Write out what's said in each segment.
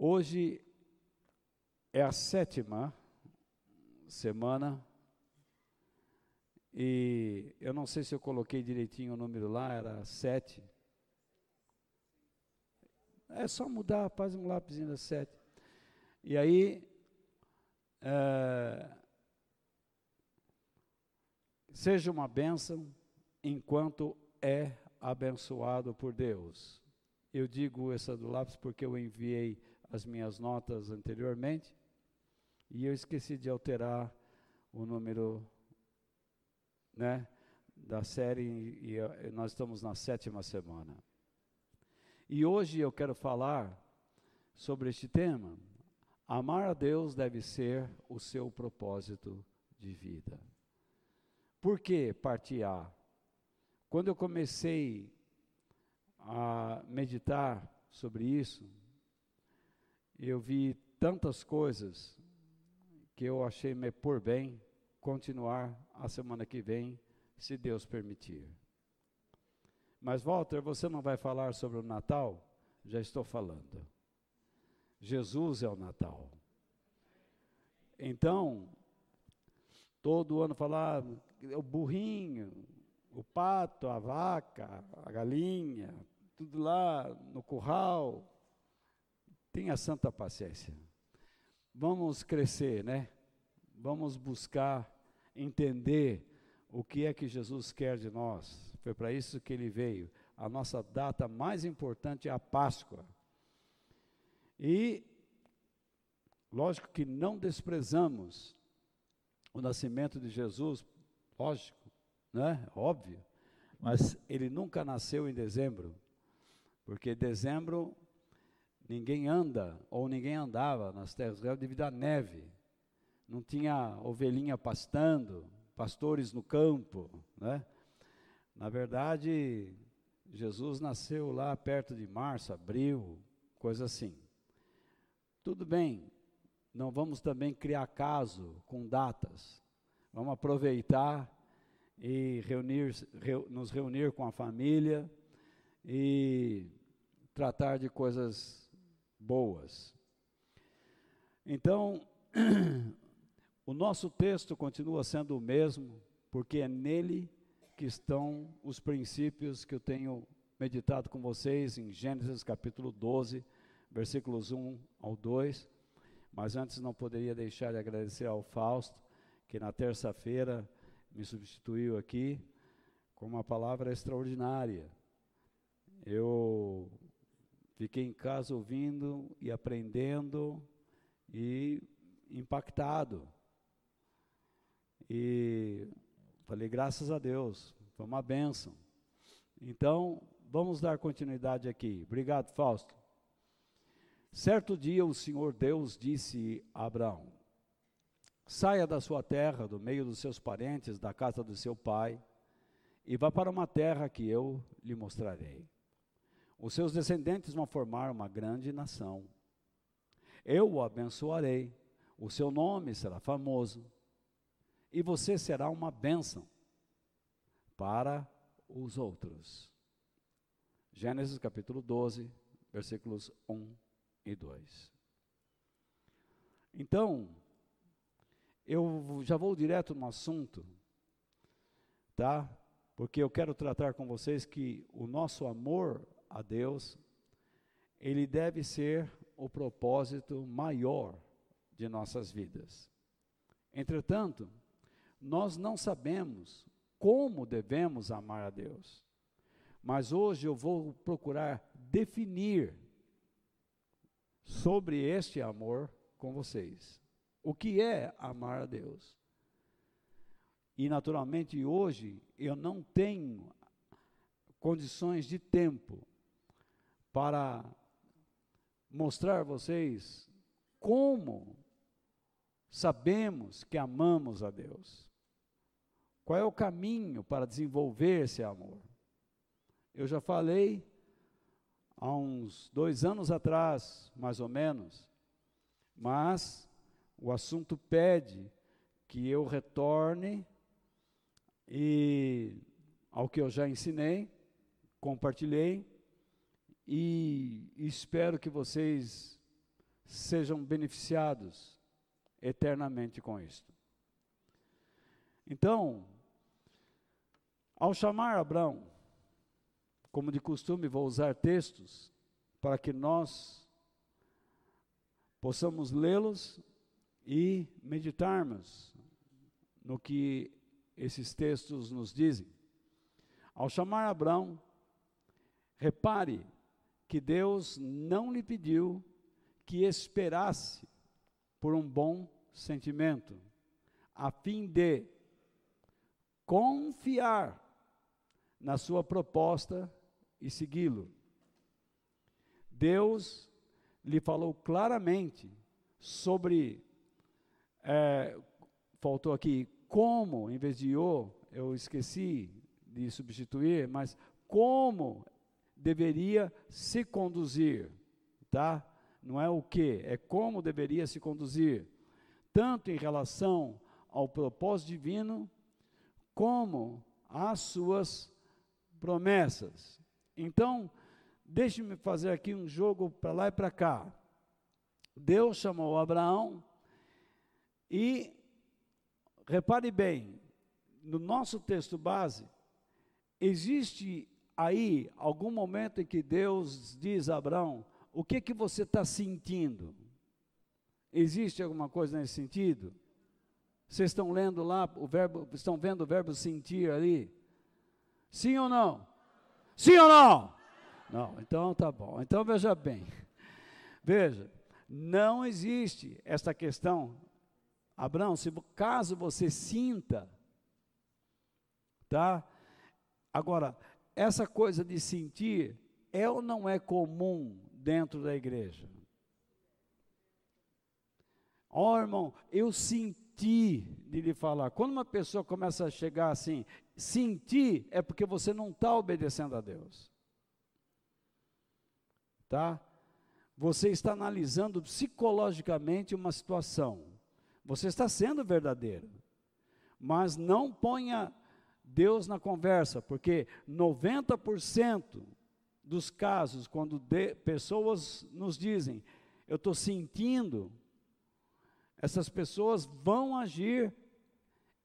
Hoje é a sétima semana e eu não sei se eu coloquei direitinho o número lá, era sete. É só mudar, faz um lápisinho da sete. E aí, é, seja uma bênção enquanto é abençoado por Deus. Eu digo essa do lápis porque eu enviei as minhas notas anteriormente e eu esqueci de alterar o número né, da série e nós estamos na sétima semana. E hoje eu quero falar sobre este tema. Amar a Deus deve ser o seu propósito de vida. Por que parte A? Quando eu comecei a meditar sobre isso, eu vi tantas coisas que eu achei me por bem continuar a semana que vem, se Deus permitir. Mas, Walter, você não vai falar sobre o Natal? Já estou falando. Jesus é o Natal. Então, todo ano falar o burrinho, o pato, a vaca, a galinha, tudo lá no curral. Tenha santa paciência. Vamos crescer, né? Vamos buscar entender o que é que Jesus quer de nós. Foi para isso que ele veio. A nossa data mais importante é a Páscoa. E, lógico que não desprezamos o nascimento de Jesus, lógico, né? Óbvio. Mas ele nunca nasceu em dezembro, porque dezembro ninguém anda ou ninguém andava nas terras devido à neve não tinha ovelhinha pastando, pastores no campo, né? Na verdade, Jesus nasceu lá perto de março, abril, coisa assim. Tudo bem, não vamos também criar caso com datas. Vamos aproveitar e reunir, nos reunir com a família e tratar de coisas boas. Então, O nosso texto continua sendo o mesmo, porque é nele que estão os princípios que eu tenho meditado com vocês em Gênesis capítulo 12, versículos 1 ao 2. Mas antes não poderia deixar de agradecer ao Fausto, que na terça-feira me substituiu aqui com uma palavra extraordinária. Eu fiquei em casa ouvindo e aprendendo e impactado e falei, graças a Deus, foi uma bênção. Então, vamos dar continuidade aqui. Obrigado, Fausto. Certo dia o Senhor Deus disse a Abraão: Saia da sua terra, do meio dos seus parentes, da casa do seu pai, e vá para uma terra que eu lhe mostrarei. Os seus descendentes vão formar uma grande nação. Eu o abençoarei, o seu nome será famoso e você será uma bênção para os outros. Gênesis capítulo 12, versículos 1 e 2. Então, eu já vou direto no assunto, tá? Porque eu quero tratar com vocês que o nosso amor a Deus, ele deve ser o propósito maior de nossas vidas. Entretanto, nós não sabemos como devemos amar a Deus. Mas hoje eu vou procurar definir sobre este amor com vocês. O que é amar a Deus? E naturalmente hoje eu não tenho condições de tempo para mostrar a vocês como sabemos que amamos a Deus. Qual é o caminho para desenvolver esse amor? Eu já falei há uns dois anos atrás, mais ou menos, mas o assunto pede que eu retorne e ao que eu já ensinei, compartilhei e espero que vocês sejam beneficiados eternamente com isto. Então, ao chamar Abraão, como de costume, vou usar textos para que nós possamos lê-los e meditarmos no que esses textos nos dizem. Ao chamar Abraão, repare que Deus não lhe pediu que esperasse por um bom sentimento, a fim de confiar na sua proposta e segui-lo. Deus lhe falou claramente sobre, é, faltou aqui, como, em vez de o, eu esqueci de substituir, mas como deveria se conduzir, tá? Não é o que, é como deveria se conduzir, tanto em relação ao propósito divino, como às suas promessas. Então, deixe-me fazer aqui um jogo para lá e para cá. Deus chamou Abraão e, repare bem, no nosso texto base, existe aí algum momento em que Deus diz a Abraão: o que que você está sentindo? Existe alguma coisa nesse sentido? Vocês estão lendo lá o verbo, estão vendo o verbo sentir ali? Sim ou não? Sim ou não? Não, então tá bom. Então veja bem. Veja, não existe esta questão. Abraão, se caso você sinta, tá? Agora, essa coisa de sentir é ou não é comum dentro da igreja? Ó oh, irmão, eu senti de lhe falar. Quando uma pessoa começa a chegar assim, sentir é porque você não está obedecendo a Deus. Tá? Você está analisando psicologicamente uma situação. Você está sendo verdadeiro. Mas não ponha Deus na conversa, porque 90% dos casos, quando de, pessoas nos dizem, eu estou sentindo, essas pessoas vão agir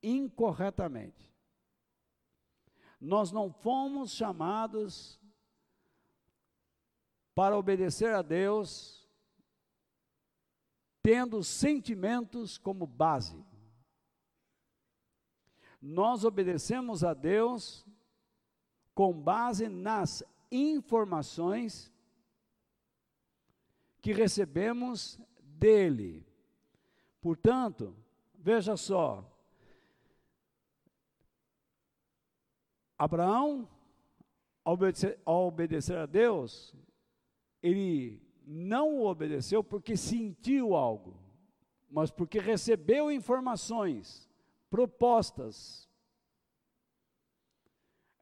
incorretamente. Nós não fomos chamados para obedecer a Deus tendo sentimentos como base. Nós obedecemos a Deus com base nas informações que recebemos dele. Portanto, veja só, Abraão, ao obedecer, ao obedecer a Deus, ele não o obedeceu porque sentiu algo, mas porque recebeu informações, propostas.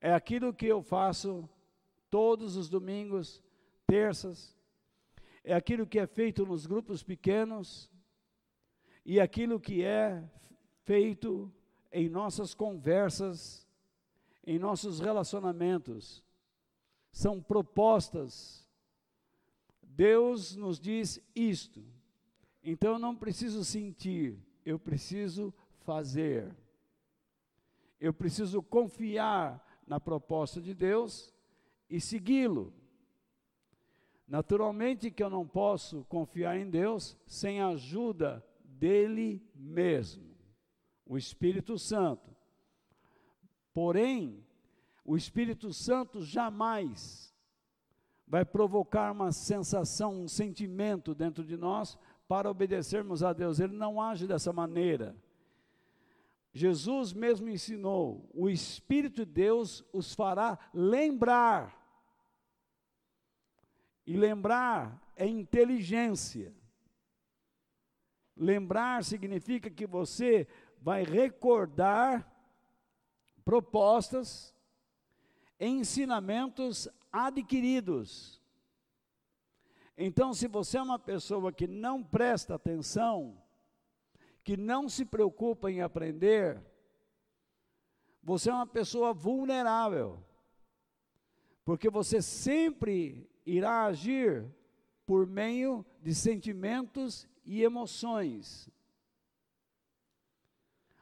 É aquilo que eu faço todos os domingos, terças, é aquilo que é feito nos grupos pequenos e aquilo que é feito em nossas conversas, em nossos relacionamentos. São propostas. Deus nos diz isto. Então eu não preciso sentir, eu preciso fazer. Eu preciso confiar na proposta de Deus e segui-lo. Naturalmente que eu não posso confiar em Deus sem a ajuda dele mesmo, o Espírito Santo. Porém, o Espírito Santo jamais vai provocar uma sensação, um sentimento dentro de nós para obedecermos a Deus. Ele não age dessa maneira. Jesus mesmo ensinou: o Espírito de Deus os fará lembrar e lembrar é inteligência. Lembrar significa que você vai recordar propostas, ensinamentos adquiridos. Então, se você é uma pessoa que não presta atenção, que não se preocupa em aprender, você é uma pessoa vulnerável, porque você sempre irá agir por meio de sentimentos e emoções.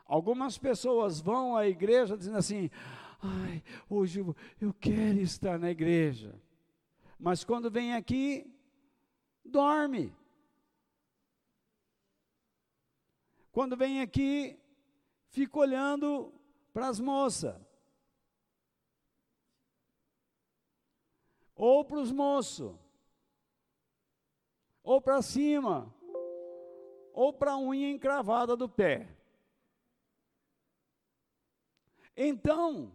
Algumas pessoas vão à igreja dizendo assim: ai, hoje eu, eu quero estar na igreja. Mas quando vem aqui, dorme. Quando vem aqui, fica olhando para as moças. Ou para os moços. Ou para cima. Ou para a unha encravada do pé. Então,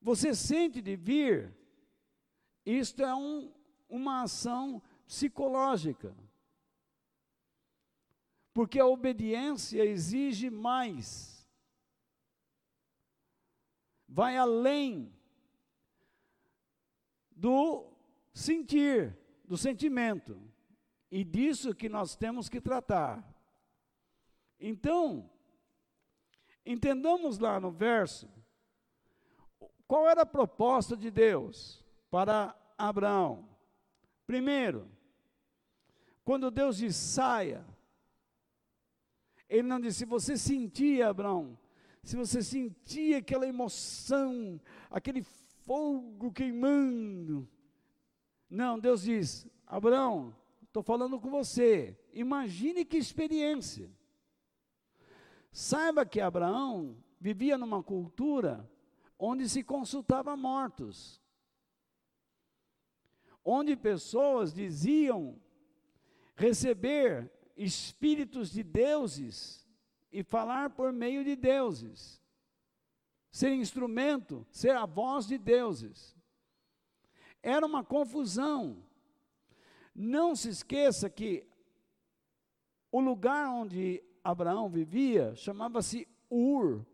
você sente de vir, isto é um, uma ação psicológica. Porque a obediência exige mais. Vai além do sentir, do sentimento. E disso que nós temos que tratar. Então, entendamos lá no verso qual era a proposta de Deus para Abraão? Primeiro, quando Deus diz saia, ele não disse, se você sentia, Abraão, se você sentia aquela emoção, aquele fogo queimando. Não, Deus diz, Abraão, estou falando com você, imagine que experiência. Saiba que Abraão vivia numa cultura onde se consultava mortos, onde pessoas diziam receber espíritos de deuses e falar por meio de deuses, ser instrumento, ser a voz de deuses. Era uma confusão. Não se esqueça que o lugar onde Abraão vivia chamava-se Ur,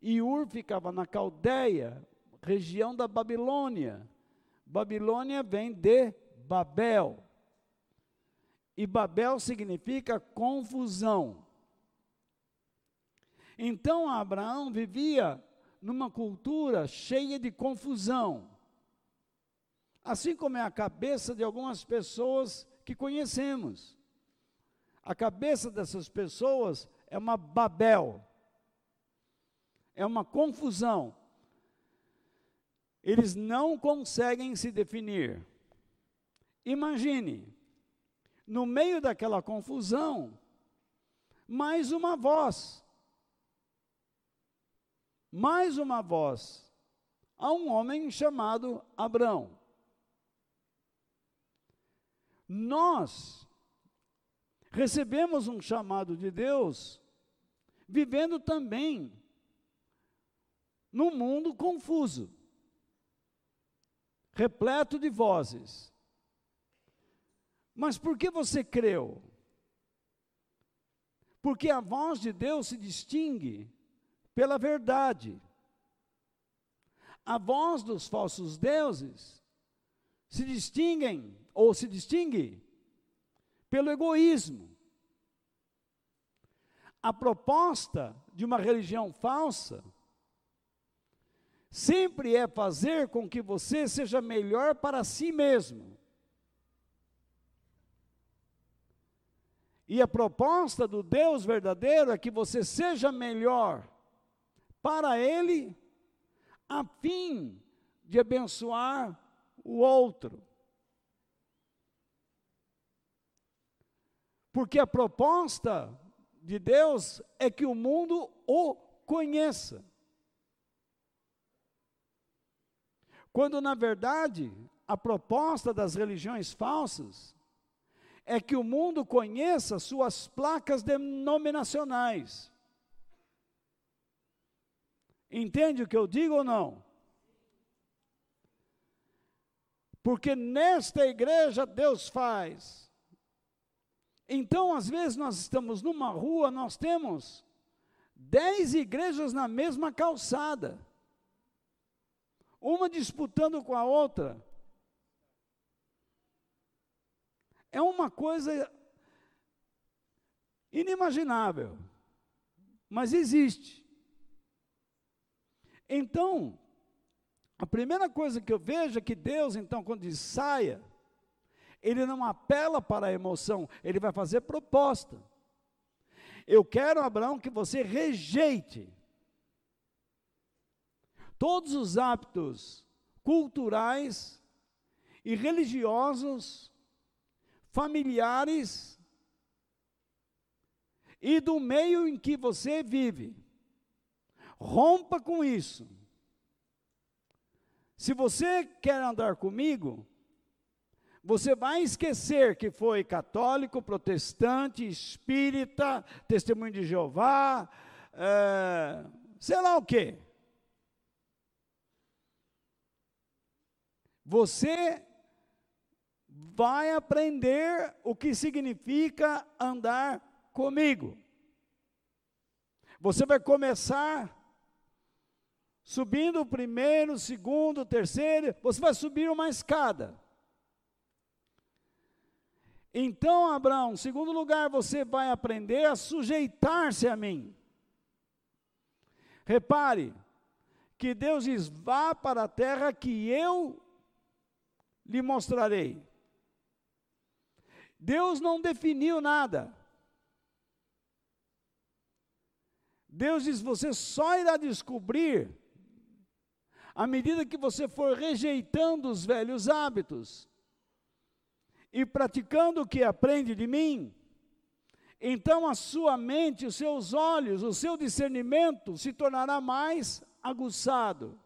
e Ur ficava na Caldeia, região da Babilônia. Babilônia vem de Babel. E Babel significa confusão. Então Abraão vivia numa cultura cheia de confusão. Assim como é a cabeça de algumas pessoas que conhecemos. A cabeça dessas pessoas é uma Babel é uma confusão. Eles não conseguem se definir. Imagine, no meio daquela confusão, mais uma voz. Mais uma voz. A um homem chamado Abrão. Nós recebemos um chamado de Deus, vivendo também num mundo confuso, repleto de vozes. Mas por que você creu? Porque a voz de Deus se distingue pela verdade. A voz dos falsos deuses se distinguem ou se distingue pelo egoísmo. A proposta de uma religião falsa sempre é fazer com que você seja melhor para si mesmo. E a proposta do Deus verdadeiro é que você seja melhor para Ele, a fim de abençoar o outro. Porque a proposta de Deus é que o mundo o conheça. Quando, na verdade, a proposta das religiões falsas é que o mundo conheça suas placas denominacionais. Entende o que eu digo ou não? Porque nesta igreja Deus faz. Então, às vezes, nós estamos numa rua, nós temos dez igrejas na mesma calçada uma disputando com a outra. É uma coisa inimaginável, mas existe. Então, a primeira coisa que eu vejo é que Deus, então, quando diz saia, Ele não apela para a emoção, ele vai fazer proposta. Eu quero, Abraão, que você rejeite todos os hábitos culturais e religiosos, familiares e do meio em que você vive. Rompa com isso. Se você quer andar comigo, você vai esquecer que foi católico, protestante, espírita, testemunho de Jeová, é, sei lá o quê. Você vai aprender o que significa andar comigo. Você vai começar subindo o primeiro, segundo, terceiro, você vai subir uma escada. Então, Abraão, segundo lugar, você vai aprender a sujeitar-se a mim. Repare que Deus diz: vá para a terra que eu lhe mostrarei. Deus não definiu nada. Deus diz: você só irá descobrir à medida que você for rejeitando os velhos hábitos e praticando o que aprende de mim, então a sua mente, os seus olhos, o seu discernimento se tornará mais aguçado.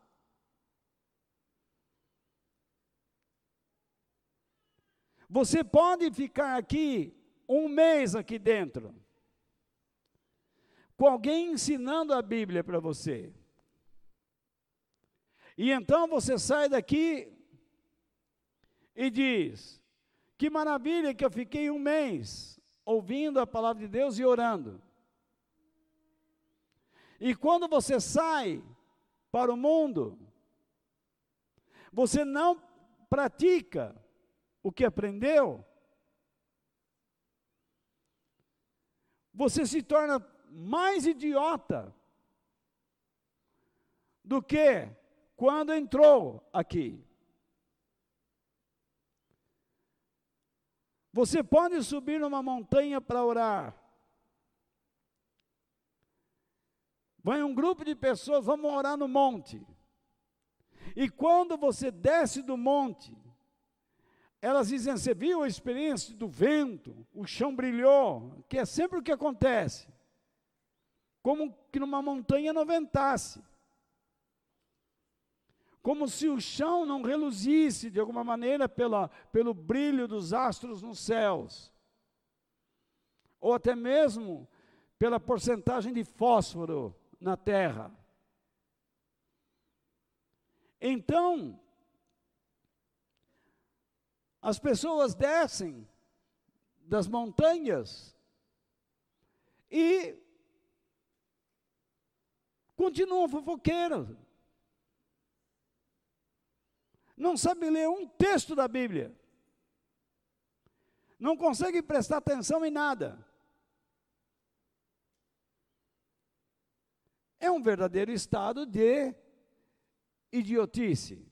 Você pode ficar aqui um mês aqui dentro, com alguém ensinando a Bíblia para você. E então você sai daqui e diz: que maravilha que eu fiquei um mês ouvindo a palavra de Deus e orando. E quando você sai para o mundo, você não pratica o que aprendeu, você se torna mais idiota do que quando entrou aqui. Você pode subir numa montanha para orar. Vai um grupo de pessoas, vamos orar no monte. E quando você desce do monte, elas dizem: Você viu a experiência do vento? O chão brilhou, que é sempre o que acontece. Como que numa montanha não ventasse como se o chão não reluzisse de alguma maneira pela, pelo brilho dos astros nos céus, ou até mesmo pela porcentagem de fósforo na terra. Então, as pessoas descem das montanhas e continuam fofoqueiras não sabe ler um texto da Bíblia, não consegue prestar atenção em nada. É um verdadeiro estado de idiotice.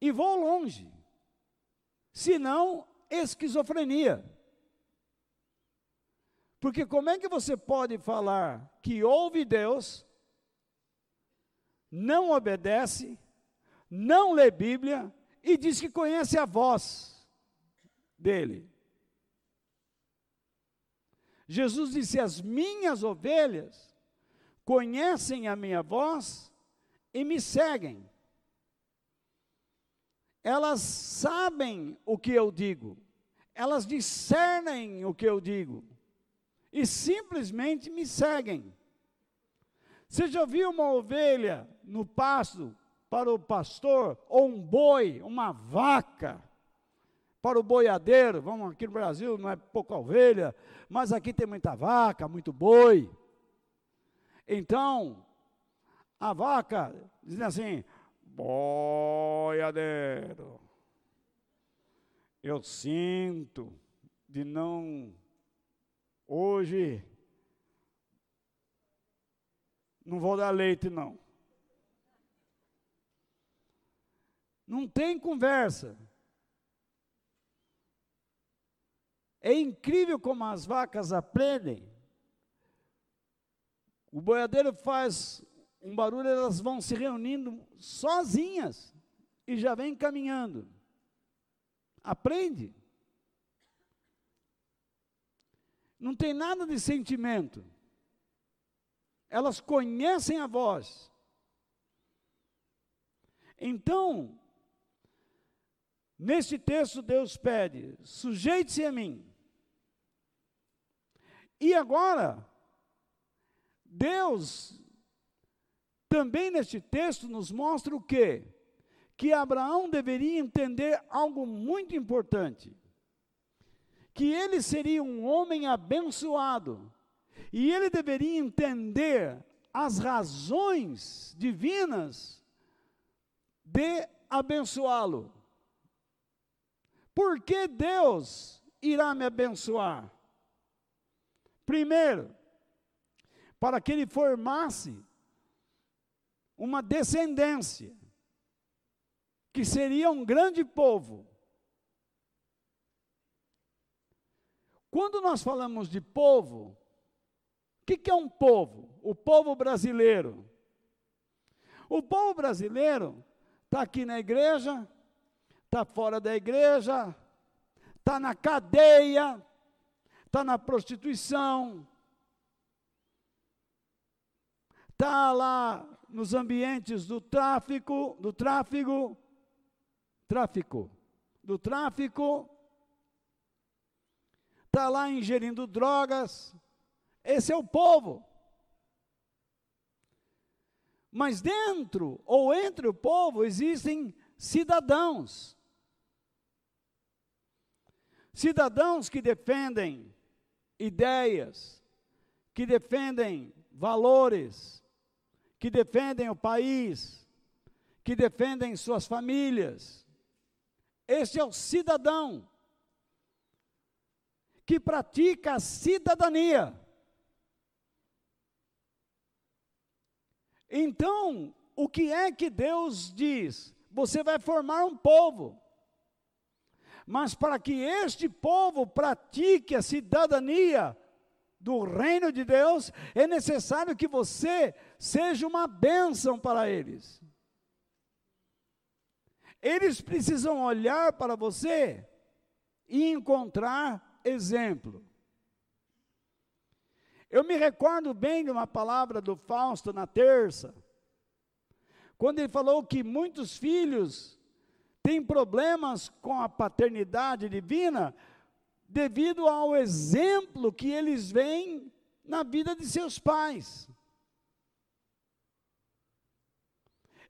E vou longe, senão esquizofrenia. Porque como é que você pode falar que ouve Deus, não obedece, não lê Bíblia e diz que conhece a voz dele. Jesus disse: As minhas ovelhas conhecem a minha voz e me seguem. Elas sabem o que eu digo, elas discernem o que eu digo e simplesmente me seguem. Você já viu uma ovelha no pasto para o pastor, ou um boi, uma vaca, para o boiadeiro, vamos aqui no Brasil, não é pouca ovelha, mas aqui tem muita vaca, muito boi. Então, a vaca, diz assim, boiadeiro, eu sinto de não, hoje, não vou dar leite não. Não tem conversa. É incrível como as vacas aprendem. O boiadeiro faz um barulho, elas vão se reunindo sozinhas e já vem caminhando. Aprende. Não tem nada de sentimento. Elas conhecem a voz. Então, neste texto, Deus pede: sujeite-se a mim. E agora, Deus, também neste texto, nos mostra o quê? Que Abraão deveria entender algo muito importante que ele seria um homem abençoado e ele deveria entender as razões divinas de abençoá-lo. Por que Deus irá me abençoar? Primeiro, para que ele formasse uma descendência, que seria um grande povo. Quando nós falamos de povo, o que, que é um povo? O povo brasileiro. O povo brasileiro está aqui na igreja, está fora da igreja, está na cadeia, está na prostituição, está lá nos ambientes do tráfico, do tráfico, tráfico, do tráfico, está lá ingerindo drogas. Esse é o povo. Mas dentro ou entre o povo existem cidadãos. Cidadãos que defendem ideias, que defendem valores, que defendem o país, que defendem suas famílias. Esse é o cidadão que pratica a cidadania. Então, o que é que Deus diz? Você vai formar um povo. Mas para que este povo pratique a cidadania do reino de Deus, é necessário que você seja uma bênção para eles. Eles precisam olhar para você e encontrar exemplo. Eu me recordo bem de uma palavra do Fausto na terça, quando ele falou que muitos filhos têm problemas com a paternidade divina devido ao exemplo que eles veem na vida de seus pais.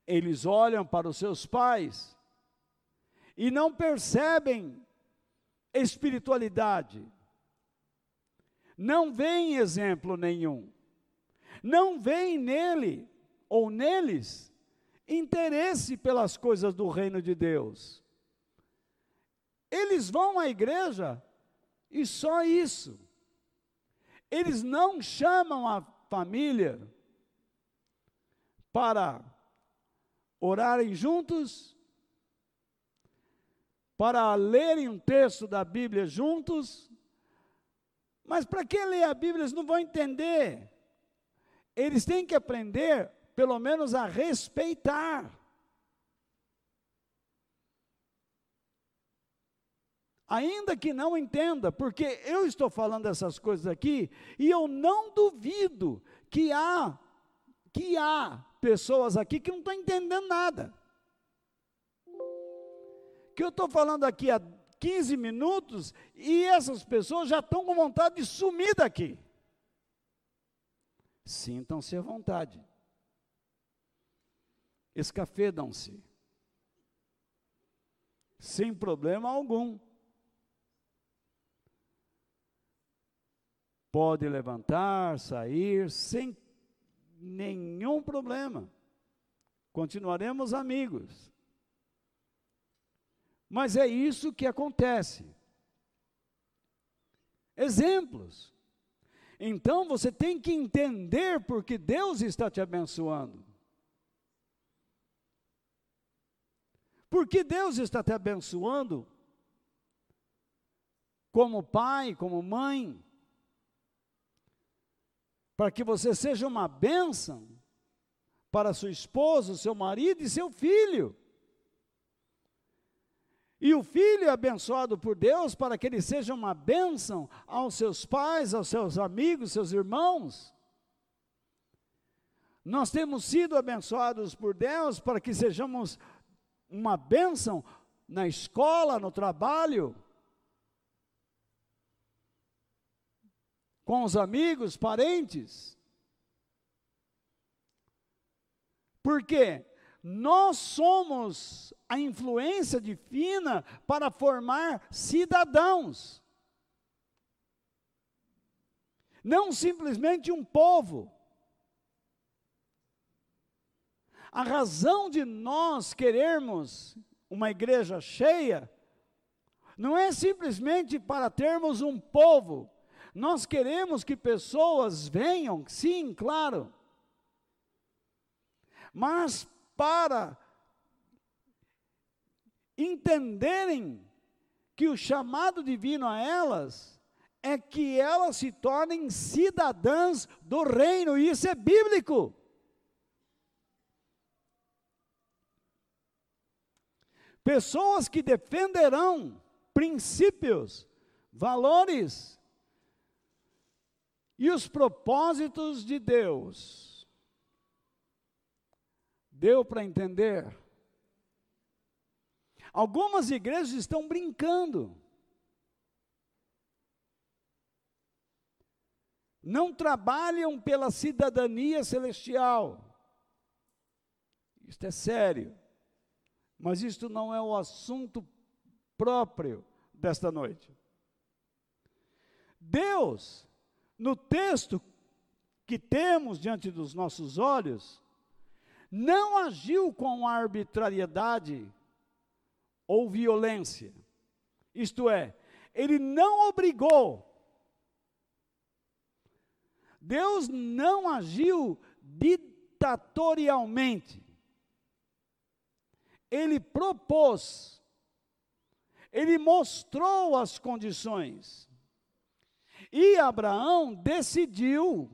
Eles olham para os seus pais e não percebem espiritualidade. Não vem exemplo nenhum. Não vem nele ou neles interesse pelas coisas do reino de Deus. Eles vão à igreja e só isso. Eles não chamam a família para orarem juntos, para lerem um texto da Bíblia juntos. Mas para que ler a Bíblia? Eles não vão entender. Eles têm que aprender, pelo menos, a respeitar. Ainda que não entenda, porque eu estou falando essas coisas aqui e eu não duvido que há que há pessoas aqui que não estão entendendo nada que eu estou falando aqui há 15 minutos e essas pessoas já estão com vontade de sumir daqui. Sintam-se à vontade. Escafedam-se. Sem problema algum. Pode levantar, sair, sem nenhum problema. Continuaremos amigos. Mas é isso que acontece. Exemplos. Então você tem que entender porque Deus está te abençoando. Porque Deus está te abençoando como pai, como mãe, para que você seja uma bênção para sua esposa, seu marido e seu filho. E o filho é abençoado por Deus para que ele seja uma bênção aos seus pais, aos seus amigos, seus irmãos. Nós temos sido abençoados por Deus para que sejamos uma bênção na escola, no trabalho, com os amigos, parentes. Por quê? Nós somos a influência divina para formar cidadãos. Não simplesmente um povo. A razão de nós querermos uma igreja cheia não é simplesmente para termos um povo. Nós queremos que pessoas venham, sim, claro. Mas para entenderem que o chamado divino a elas é que elas se tornem cidadãs do reino, e isso é bíblico. Pessoas que defenderão princípios, valores e os propósitos de Deus. Deu para entender? Algumas igrejas estão brincando. Não trabalham pela cidadania celestial. Isto é sério. Mas isto não é o assunto próprio desta noite. Deus, no texto que temos diante dos nossos olhos, não agiu com arbitrariedade ou violência. Isto é, ele não obrigou. Deus não agiu ditatorialmente ele propôs, ele mostrou as condições. E Abraão decidiu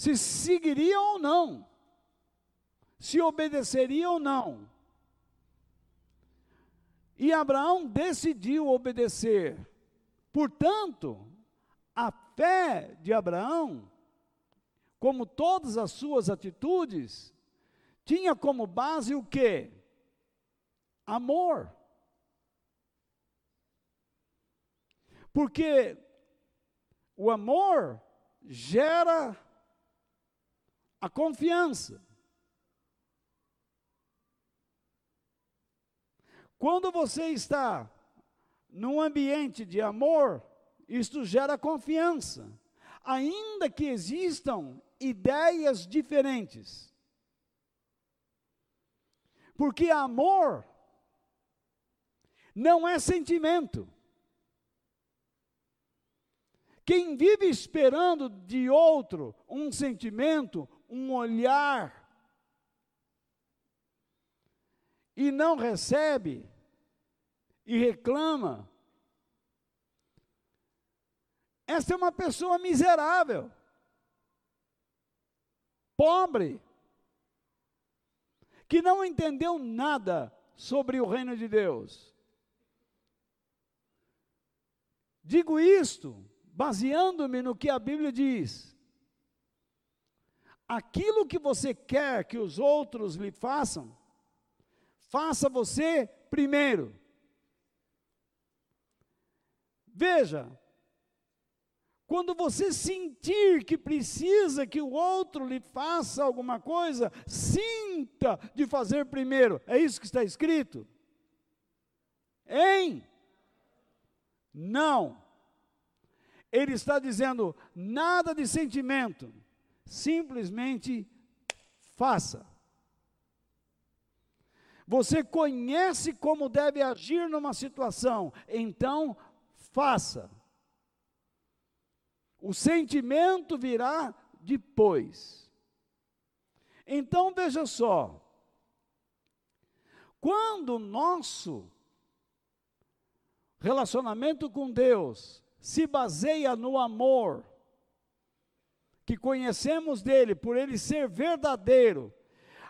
se seguiria ou não, se obedeceria ou não. E Abraão decidiu obedecer. Portanto, a fé de Abraão, como todas as suas atitudes, tinha como base o que? Amor. Porque o amor gera a confiança. Quando você está num ambiente de amor, isto gera confiança. Ainda que existam ideias diferentes. Porque amor não é sentimento. Quem vive esperando de outro um sentimento, um olhar, e não recebe, e reclama, essa é uma pessoa miserável, pobre, que não entendeu nada sobre o reino de Deus. Digo isto baseando-me no que a Bíblia diz. Aquilo que você quer que os outros lhe façam, faça você primeiro. Veja, quando você sentir que precisa que o outro lhe faça alguma coisa, sinta de fazer primeiro. É isso que está escrito? Hein? Não. Ele está dizendo nada de sentimento, simplesmente faça. Você conhece como deve agir numa situação, então faça. O sentimento virá depois. Então veja só. Quando o nosso relacionamento com Deus se baseia no amor que conhecemos dele, por ele ser verdadeiro,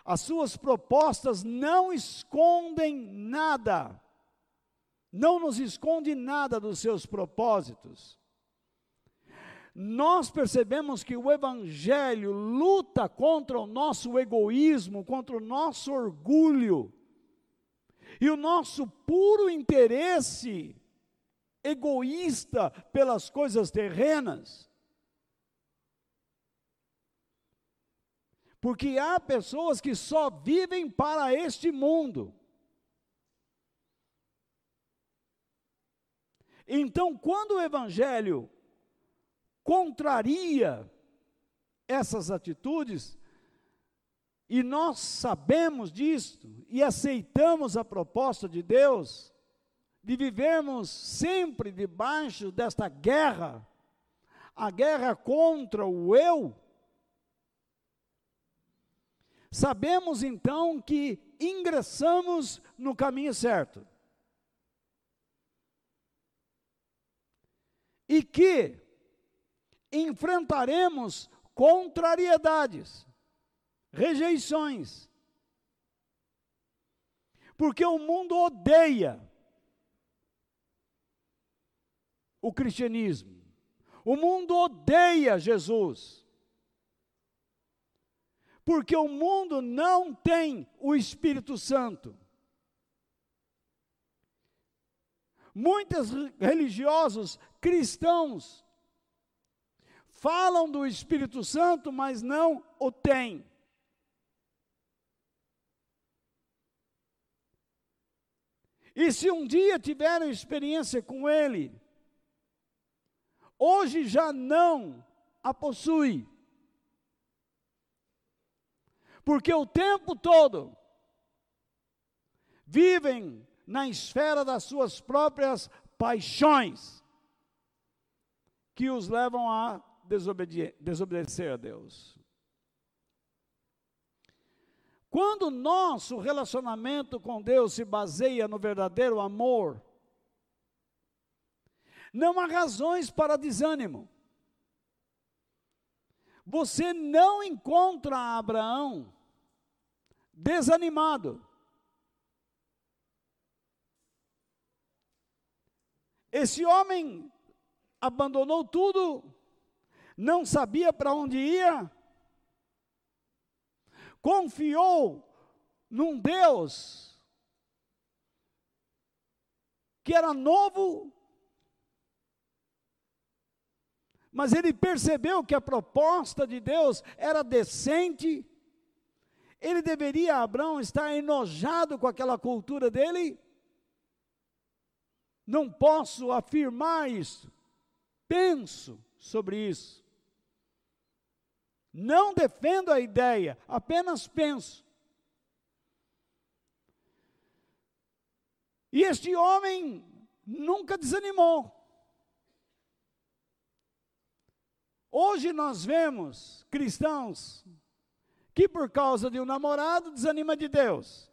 as suas propostas não escondem nada, não nos esconde nada dos seus propósitos. Nós percebemos que o Evangelho luta contra o nosso egoísmo, contra o nosso orgulho e o nosso puro interesse egoísta pelas coisas terrenas. Porque há pessoas que só vivem para este mundo. Então, quando o Evangelho contraria essas atitudes, e nós sabemos disto e aceitamos a proposta de Deus de vivermos sempre debaixo desta guerra, a guerra contra o eu, sabemos então que ingressamos no caminho certo. E que enfrentaremos contrariedades, rejeições. Porque o mundo odeia o cristianismo. O mundo odeia Jesus. Porque o mundo não tem o Espírito Santo. Muitos religiosos cristãos falam do Espírito Santo, mas não o têm. E se um dia tiveram experiência com ele, hoje já não a possui. Porque o tempo todo vivem na esfera das suas próprias paixões, que os levam a desobedecer a Deus. Quando nosso relacionamento com Deus se baseia no verdadeiro amor, não há razões para desânimo. Você não encontra Abraão desanimado. Esse homem abandonou tudo não sabia para onde ia, confiou num Deus que era novo, mas ele percebeu que a proposta de Deus era decente, ele deveria, Abraão, estar enojado com aquela cultura dele? Não posso afirmar isso, penso sobre isso. Não defendo a ideia, apenas penso. E este homem nunca desanimou. Hoje nós vemos cristãos que por causa de um namorado desanima de Deus,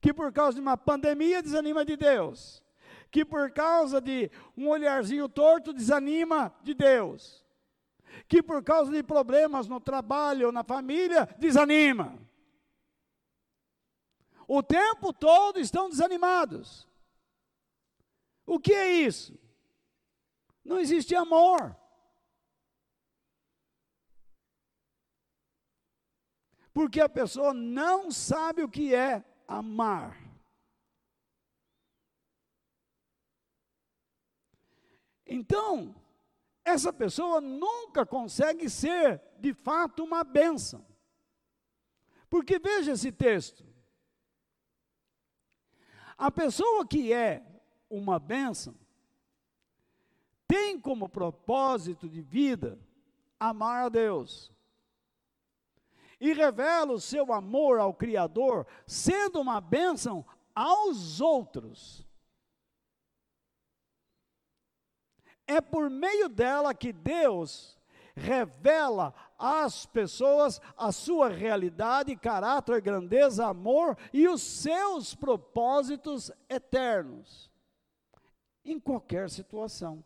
que por causa de uma pandemia desanima de Deus, que por causa de um olharzinho torto desanima de Deus que por causa de problemas no trabalho ou na família desanima. O tempo todo estão desanimados. O que é isso? Não existe amor. Porque a pessoa não sabe o que é amar. Então, essa pessoa nunca consegue ser, de fato, uma bênção. Porque veja esse texto. A pessoa que é uma bênção tem como propósito de vida amar a Deus. E revela o seu amor ao Criador, sendo uma bênção aos outros. É por meio dela que Deus revela às pessoas a sua realidade, caráter, grandeza, amor e os seus propósitos eternos. em qualquer situação.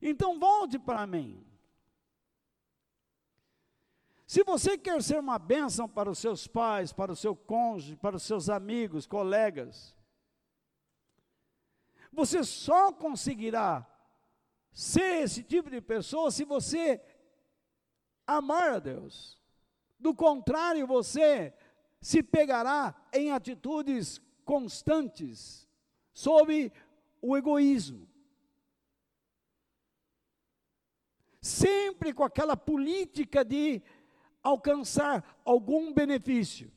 Então volte para mim. Se você quer ser uma bênção para os seus pais, para o seu cônjuge, para os seus amigos, colegas, você só conseguirá ser esse tipo de pessoa se você amar a Deus. Do contrário, você se pegará em atitudes constantes sob o egoísmo. Sempre com aquela política de alcançar algum benefício.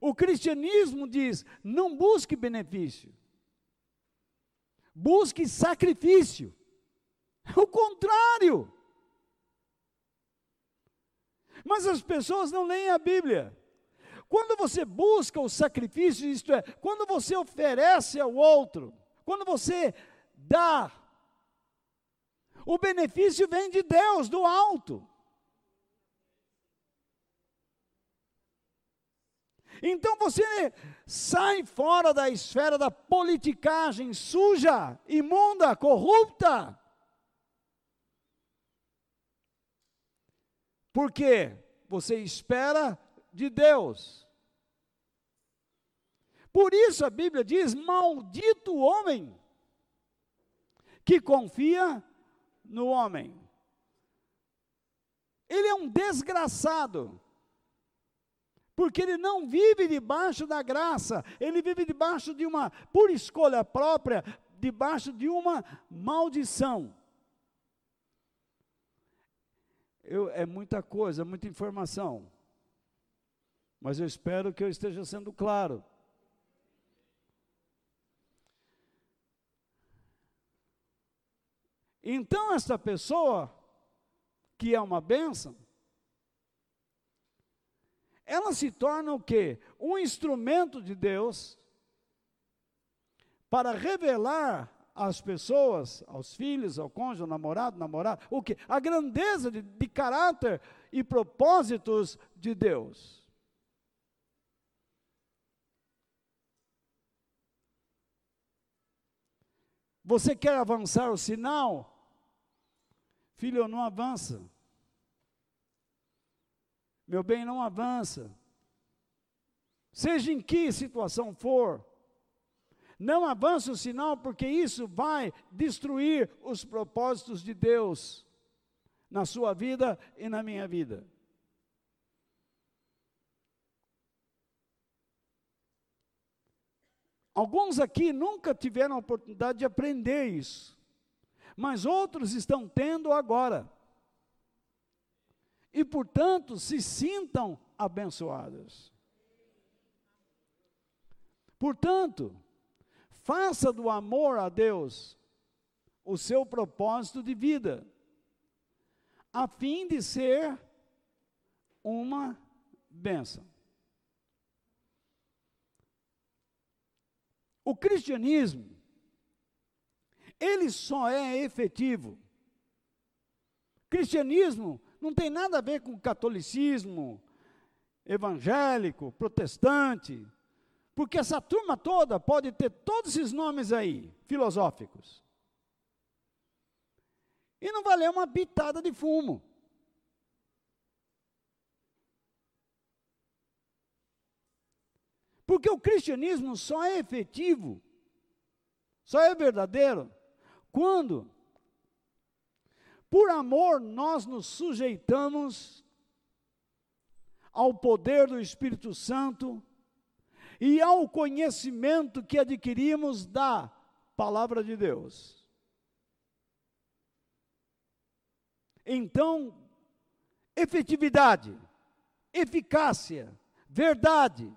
O cristianismo diz: não busque benefício, busque sacrifício. O contrário. Mas as pessoas não leem a Bíblia. Quando você busca o sacrifício, isto é, quando você oferece ao outro, quando você dá, o benefício vem de Deus, do alto. Então você sai fora da esfera da politicagem suja, imunda, corrupta. Porque você espera de Deus. Por isso a Bíblia diz: Maldito o homem que confia no homem. Ele é um desgraçado, porque ele não vive debaixo da graça, ele vive debaixo de uma, por escolha própria, debaixo de uma maldição. Eu, é muita coisa, muita informação, mas eu espero que eu esteja sendo claro. Então, essa pessoa, que é uma bênção, ela se torna o quê? Um instrumento de Deus para revelar às pessoas, aos filhos, ao cônjuge, ao namorado, namorada, o que? A grandeza de, de caráter e propósitos de Deus. Você quer avançar o sinal? Filho, não avança. Meu bem, não avança. Seja em que situação for, não avance o sinal, porque isso vai destruir os propósitos de Deus na sua vida e na minha vida. Alguns aqui nunca tiveram a oportunidade de aprender isso mas outros estão tendo agora. E, portanto, se sintam abençoados. Portanto, faça do amor a Deus o seu propósito de vida, a fim de ser uma bênção. O cristianismo ele só é efetivo. Cristianismo não tem nada a ver com catolicismo, evangélico, protestante, porque essa turma toda pode ter todos esses nomes aí, filosóficos. E não valer uma pitada de fumo. Porque o cristianismo só é efetivo, só é verdadeiro, quando? Por amor, nós nos sujeitamos ao poder do Espírito Santo e ao conhecimento que adquirimos da palavra de Deus. Então, efetividade, eficácia, verdade,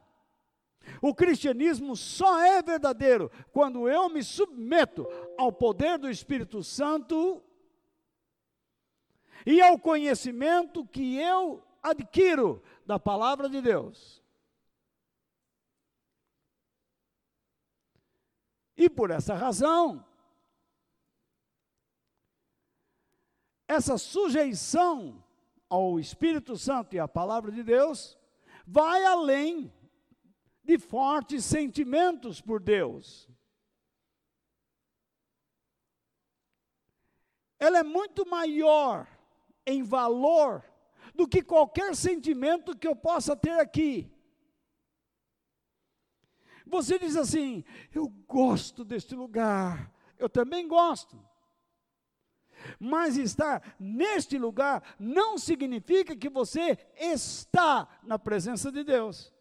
o cristianismo só é verdadeiro quando eu me submeto ao poder do Espírito Santo e ao conhecimento que eu adquiro da palavra de Deus. E por essa razão, essa sujeição ao Espírito Santo e à palavra de Deus vai além de fortes sentimentos por Deus. Ela é muito maior em valor do que qualquer sentimento que eu possa ter aqui. Você diz assim: eu gosto deste lugar, eu também gosto. Mas estar neste lugar não significa que você está na presença de Deus.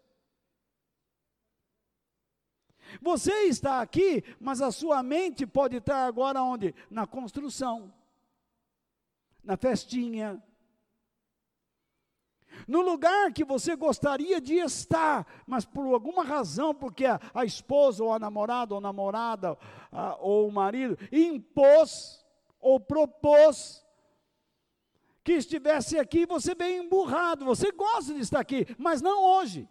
Você está aqui, mas a sua mente pode estar agora onde? Na construção, na festinha, no lugar que você gostaria de estar, mas por alguma razão, porque a, a esposa, ou a namorada, ou namorada, a, ou o marido, impôs, ou propôs, que estivesse aqui, você bem emburrado, você gosta de estar aqui, mas não hoje.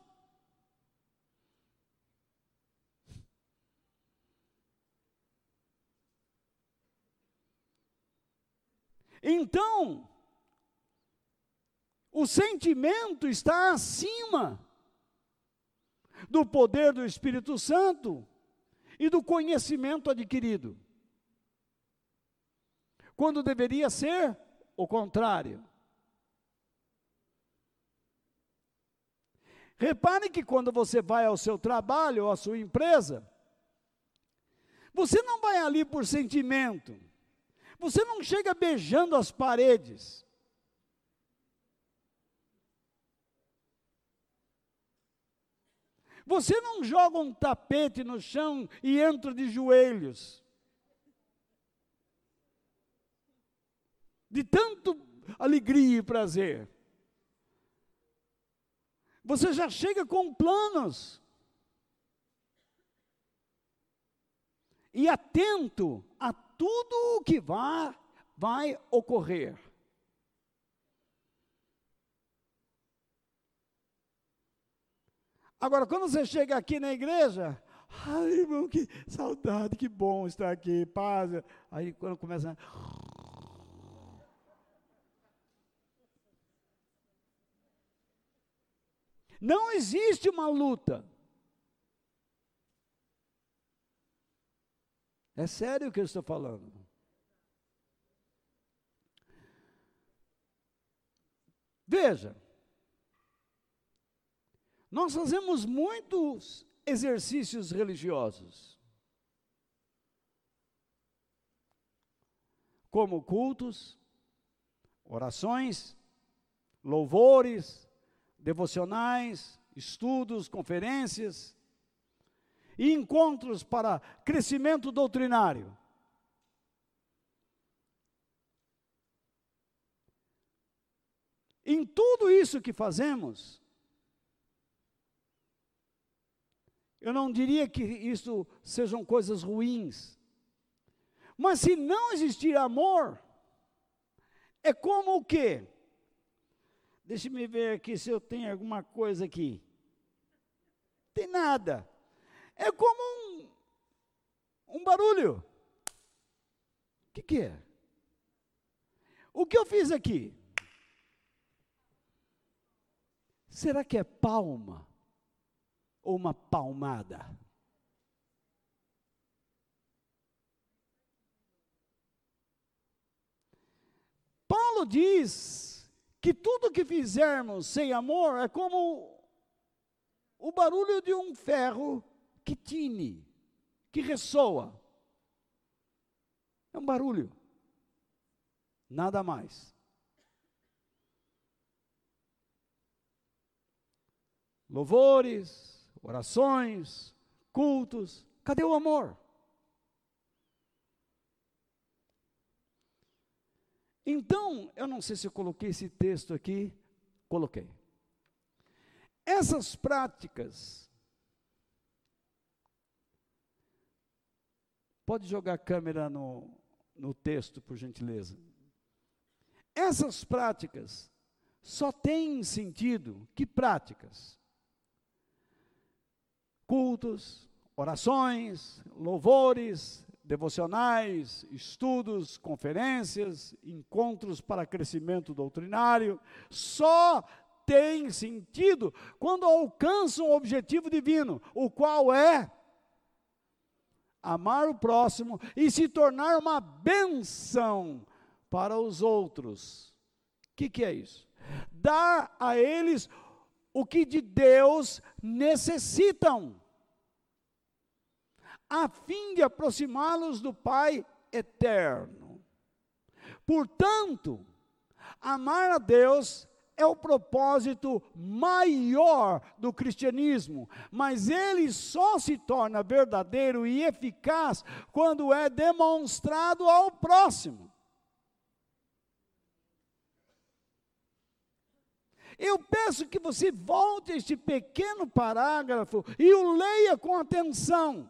Então, o sentimento está acima do poder do Espírito Santo e do conhecimento adquirido. Quando deveria ser o contrário. Repare que quando você vai ao seu trabalho ou à sua empresa, você não vai ali por sentimento. Você não chega beijando as paredes. Você não joga um tapete no chão e entra de joelhos. De tanto alegria e prazer. Você já chega com planos. E atento a tudo o que vai, vai ocorrer. Agora, quando você chega aqui na igreja, ai, irmão, que saudade, que bom estar aqui, paz. Aí quando começa. Não existe uma luta. É sério o que eu estou falando. Veja, nós fazemos muitos exercícios religiosos, como cultos, orações, louvores, devocionais, estudos, conferências e encontros para crescimento doutrinário. Em tudo isso que fazemos, Eu não diria que isso sejam coisas ruins. Mas se não existir amor, é como o quê? Deixe-me ver aqui se eu tenho alguma coisa aqui. Tem nada. É como um, um barulho. O que, que é? O que eu fiz aqui? Será que é palma? ou uma palmada? Paulo diz que tudo que fizermos sem amor é como o barulho de um ferro que tine, que ressoa. É um barulho, nada mais. Louvores, orações, cultos. Cadê o amor? Então, eu não sei se eu coloquei esse texto aqui, coloquei. Essas práticas, pode jogar a câmera no, no texto, por gentileza. Essas práticas só têm sentido, que práticas? cultos, orações, louvores, devocionais, estudos, conferências, encontros para crescimento doutrinário, só tem sentido quando alcançam o objetivo divino, o qual é amar o próximo e se tornar uma benção para os outros. O que, que é isso? Dar a eles o que de Deus necessitam, a fim de aproximá-los do Pai eterno. Portanto, amar a Deus é o propósito maior do cristianismo, mas ele só se torna verdadeiro e eficaz quando é demonstrado ao próximo. Eu peço que você volte a este pequeno parágrafo e o leia com atenção.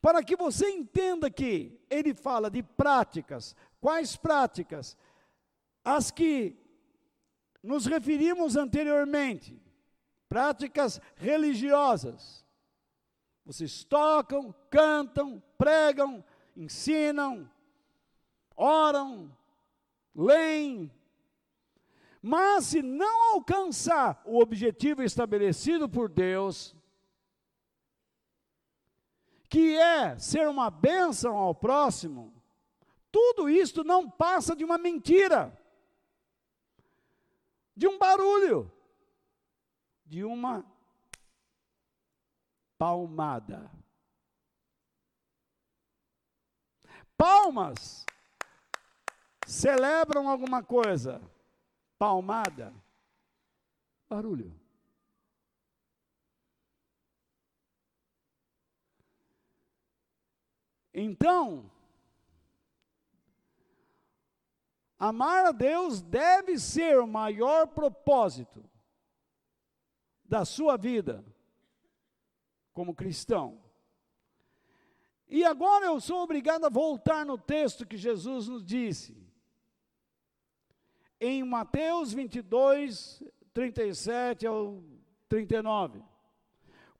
Para que você entenda que ele fala de práticas. Quais práticas? As que nos referimos anteriormente. Práticas religiosas. Vocês tocam, cantam, pregam, ensinam, oram, leem, mas se não alcançar o objetivo estabelecido por Deus, que é ser uma bênção ao próximo, tudo isto não passa de uma mentira, de um barulho, de uma palmada. Palmas celebram alguma coisa palmada, barulho. Então, amar a Deus deve ser o maior propósito da sua vida como cristão. E agora eu sou obrigado a voltar no texto que Jesus nos disse em Mateus 22, 37 ao 39,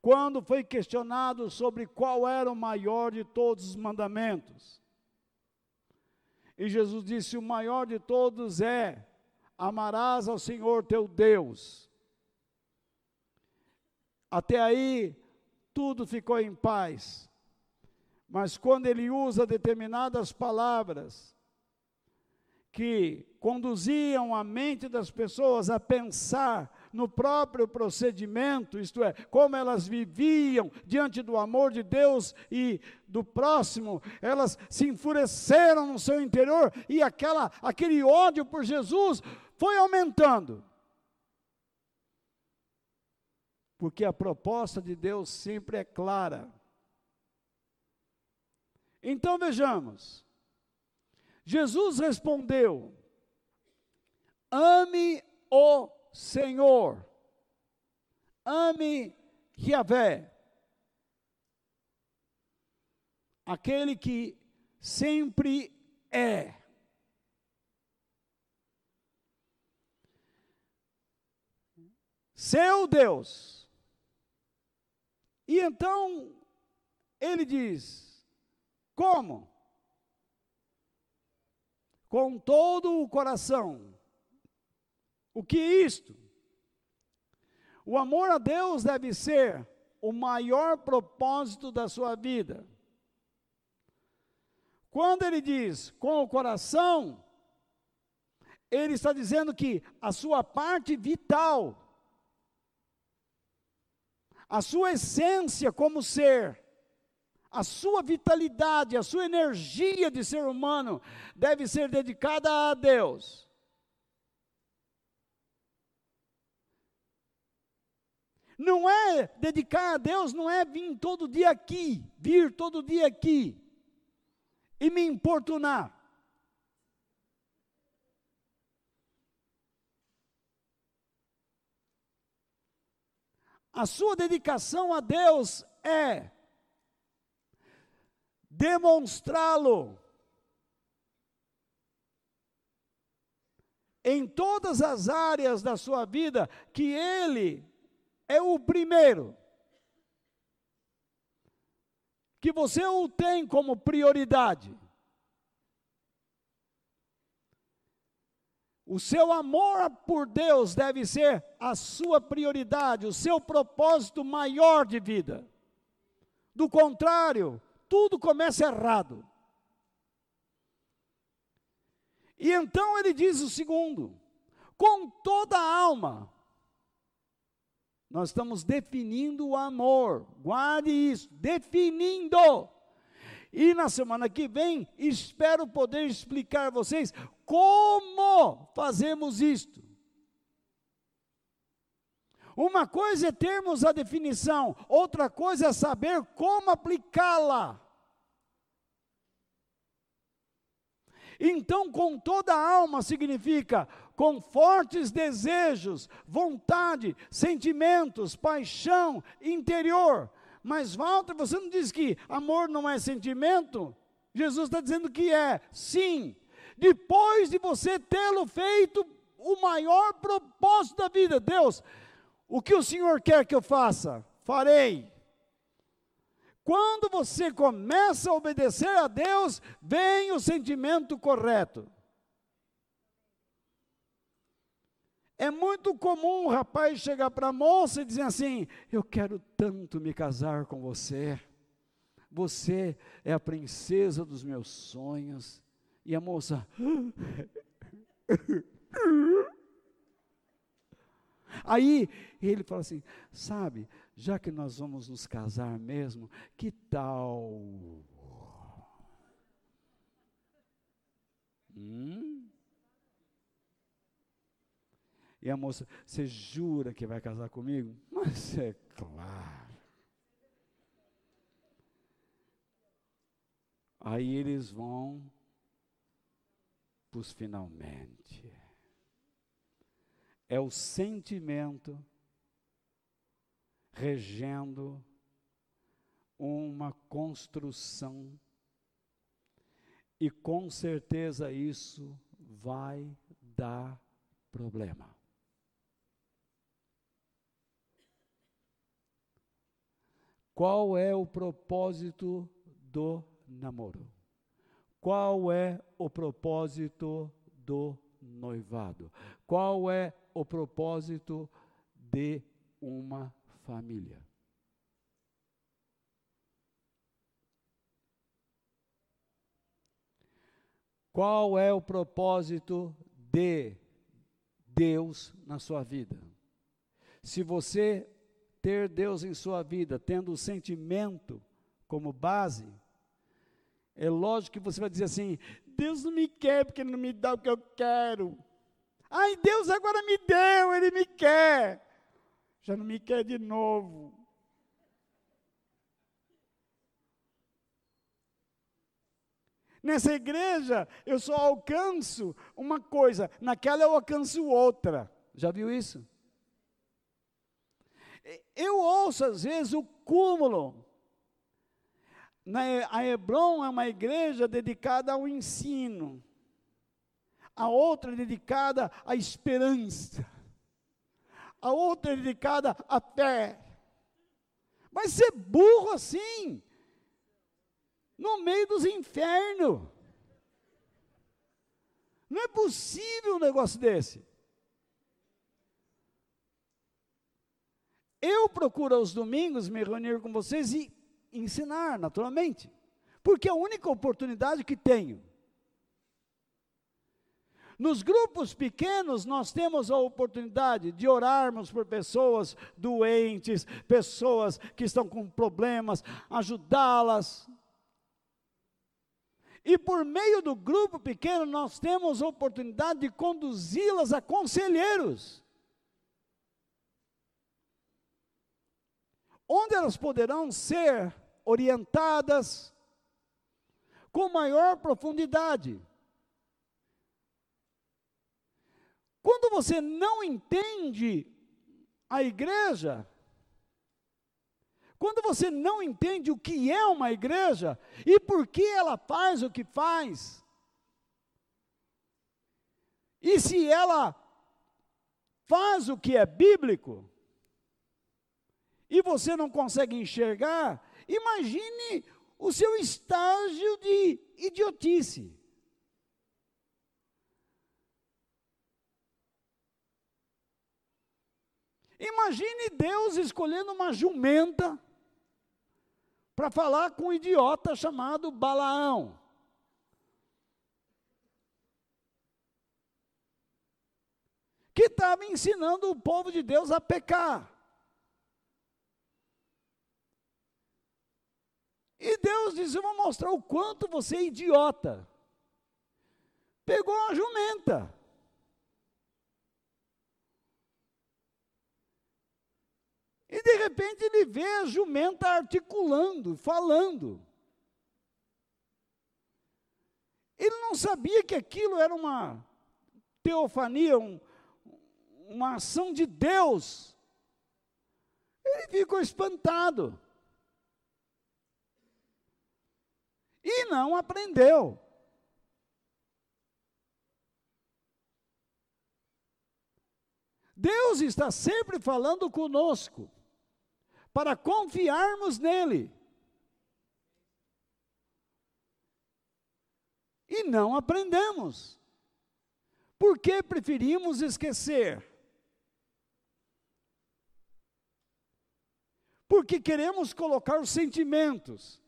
quando foi questionado sobre qual era o maior de todos os mandamentos. E Jesus disse: O maior de todos é: amarás ao Senhor teu Deus. Até aí, tudo ficou em paz. Mas quando ele usa determinadas palavras, que conduziam a mente das pessoas a pensar no próprio procedimento, isto é, como elas viviam diante do amor de Deus e do próximo, elas se enfureceram no seu interior e aquela, aquele ódio por Jesus foi aumentando. Porque a proposta de Deus sempre é clara. Então vejamos, Jesus respondeu: Ame o Senhor, ame Yahvé, aquele que sempre é. Seu Deus. E então ele diz: Como? com todo o coração. O que é isto? O amor a Deus deve ser o maior propósito da sua vida. Quando ele diz com o coração, ele está dizendo que a sua parte vital, a sua essência como ser, a sua vitalidade, a sua energia de ser humano deve ser dedicada a Deus. Não é dedicar a Deus, não é vir todo dia aqui, vir todo dia aqui e me importunar. A sua dedicação a Deus é demonstrá-lo em todas as áreas da sua vida que ele é o primeiro. Que você o tem como prioridade. O seu amor por Deus deve ser a sua prioridade, o seu propósito maior de vida. Do contrário, tudo começa errado. E então ele diz o segundo: com toda a alma. Nós estamos definindo o amor, guarde isso, definindo. E na semana que vem, espero poder explicar a vocês como fazemos isto. Uma coisa é termos a definição, outra coisa é saber como aplicá-la. Então, com toda a alma significa com fortes desejos, vontade, sentimentos, paixão interior. Mas, Walter, você não diz que amor não é sentimento? Jesus está dizendo que é, sim. Depois de você tê-lo feito o maior propósito da vida, Deus, o que o Senhor quer que eu faça? Farei. Quando você começa a obedecer a Deus, vem o sentimento correto. É muito comum o rapaz chegar para a moça e dizer assim: Eu quero tanto me casar com você. Você é a princesa dos meus sonhos. E a moça. Aí ele fala assim: Sabe, já que nós vamos nos casar mesmo, que tal? Hum? E a moça, você jura que vai casar comigo? Mas é claro. Aí eles vão os finalmente. É o sentimento regendo uma construção. E com certeza isso vai dar problema. Qual é o propósito do namoro? Qual é o propósito do noivado? Qual é o propósito de uma família? Qual é o propósito de Deus na sua vida? Se você ter Deus em sua vida, tendo o sentimento como base, é lógico que você vai dizer assim: Deus não me quer porque Ele não me dá o que eu quero. Ai, Deus agora me deu, Ele me quer. Já não me quer de novo. Nessa igreja, eu só alcanço uma coisa, naquela eu alcanço outra. Já viu isso? Eu ouço às vezes o cúmulo. A Hebron é uma igreja dedicada ao ensino, a outra é dedicada à esperança, a outra é dedicada à fé. Mas ser burro assim, no meio dos infernos. Não é possível um negócio desse. Eu procuro aos domingos me reunir com vocês e ensinar, naturalmente, porque é a única oportunidade que tenho. Nos grupos pequenos, nós temos a oportunidade de orarmos por pessoas doentes, pessoas que estão com problemas, ajudá-las. E por meio do grupo pequeno, nós temos a oportunidade de conduzi-las a conselheiros. Onde elas poderão ser orientadas com maior profundidade. Quando você não entende a igreja, quando você não entende o que é uma igreja e por que ela faz o que faz, e se ela faz o que é bíblico, e você não consegue enxergar, imagine o seu estágio de idiotice. Imagine Deus escolhendo uma jumenta para falar com um idiota chamado Balaão. Que estava ensinando o povo de Deus a pecar. E Deus disse: Eu vou mostrar o quanto você é idiota. Pegou a jumenta. E de repente ele vê a jumenta articulando, falando. Ele não sabia que aquilo era uma teofania, um, uma ação de Deus. Ele ficou espantado. E não aprendeu. Deus está sempre falando conosco para confiarmos nele. E não aprendemos. Porque preferimos esquecer? Porque queremos colocar os sentimentos.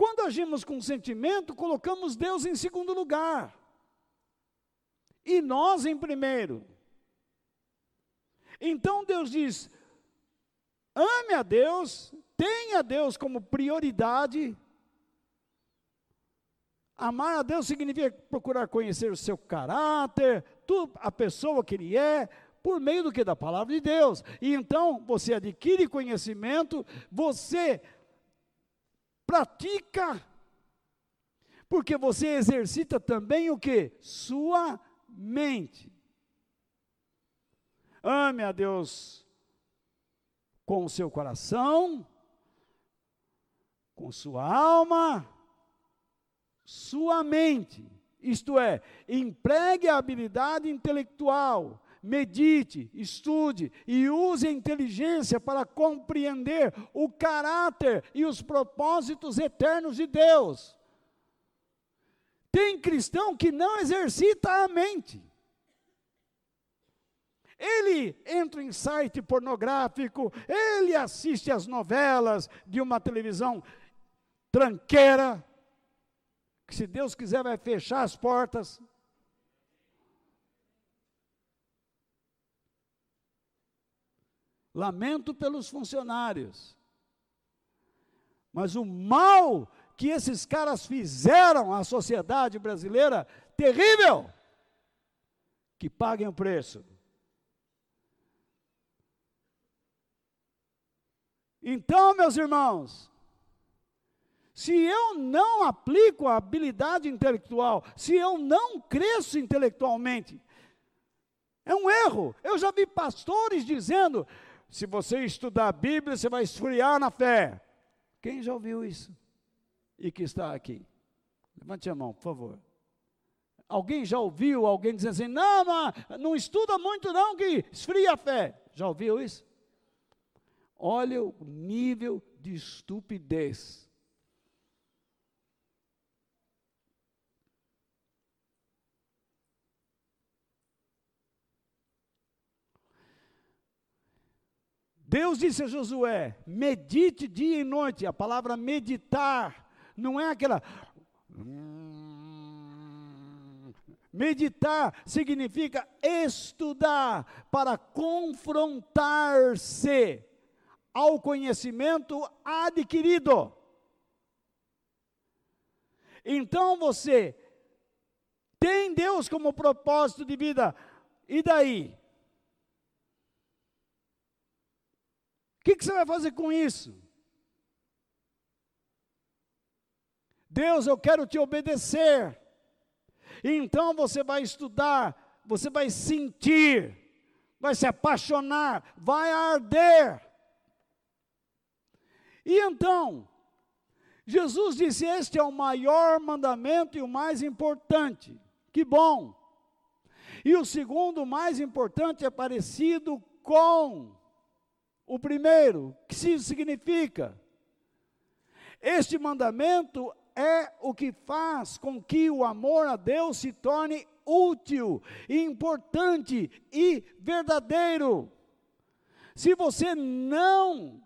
Quando agimos com sentimento, colocamos Deus em segundo lugar. E nós em primeiro. Então Deus diz: Ame a Deus, tenha Deus como prioridade. Amar a Deus significa procurar conhecer o seu caráter, a pessoa que Ele é, por meio do que? Da palavra de Deus. E então você adquire conhecimento, você pratica, porque você exercita também o que? Sua mente. Ame a Deus com o seu coração, com sua alma, sua mente. Isto é, empregue a habilidade intelectual, medite, estude e use a inteligência para compreender o caráter e os propósitos eternos de Deus. Tem cristão que não exercita a mente. Ele entra em site pornográfico, ele assiste as novelas de uma televisão tranqueira, que se Deus quiser vai fechar as portas. Lamento pelos funcionários. Mas o mal que esses caras fizeram à sociedade brasileira, terrível, que paguem o preço. Então, meus irmãos, se eu não aplico a habilidade intelectual, se eu não cresço intelectualmente, é um erro. Eu já vi pastores dizendo: se você estudar a Bíblia, você vai esfriar na fé. Quem já ouviu isso? E que está aqui? Levante a mão, por favor. Alguém já ouviu alguém dizendo assim: não, não, não estuda muito, não, que esfria a fé. Já ouviu isso? Olha o nível de estupidez. Deus disse a Josué: medite dia e noite. A palavra meditar não é aquela. Meditar significa estudar para confrontar-se ao conhecimento adquirido. Então você tem Deus como propósito de vida, e daí? O que, que você vai fazer com isso? Deus, eu quero te obedecer. Então você vai estudar, você vai sentir, vai se apaixonar, vai arder. E então, Jesus disse: Este é o maior mandamento e o mais importante. Que bom! E o segundo, mais importante, é parecido com o primeiro. Que isso significa? Este mandamento é o que faz com que o amor a Deus se torne útil, importante e verdadeiro. se você não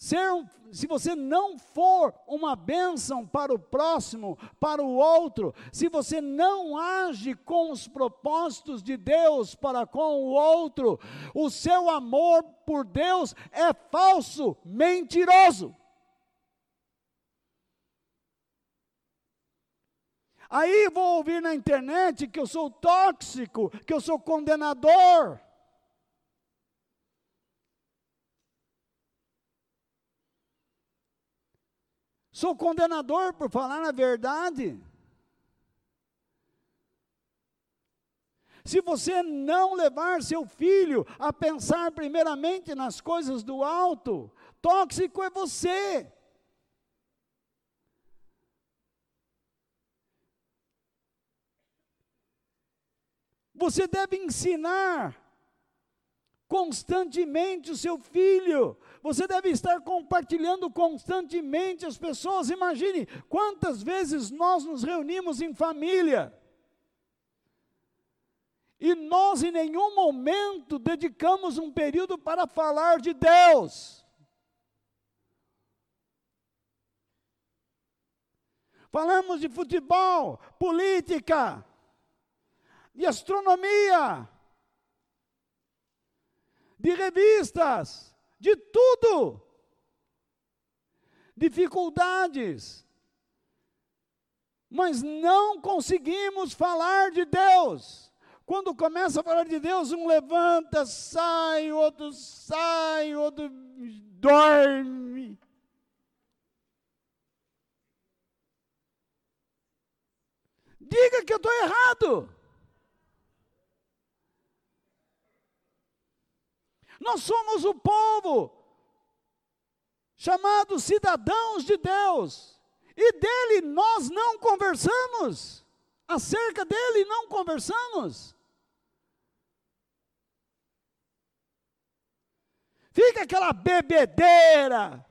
ser se você não for uma bênção para o próximo, para o outro, se você não age com os propósitos de Deus para com o outro, o seu amor por Deus é falso, mentiroso. Aí vou ouvir na internet que eu sou tóxico, que eu sou condenador. Sou condenador por falar a verdade. Se você não levar seu filho a pensar primeiramente nas coisas do alto, tóxico é você. Você deve ensinar constantemente o seu filho. Você deve estar compartilhando constantemente as pessoas. Imagine quantas vezes nós nos reunimos em família. E nós em nenhum momento dedicamos um período para falar de Deus. Falamos de futebol, política, de astronomia, de revistas, de tudo. Dificuldades. Mas não conseguimos falar de Deus. Quando começa a falar de Deus, um levanta, sai, outro sai, outro dorme. Diga que eu estou errado. Nós somos o povo chamado cidadãos de Deus. E dele nós não conversamos. Acerca dele não conversamos. Fica aquela bebedeira.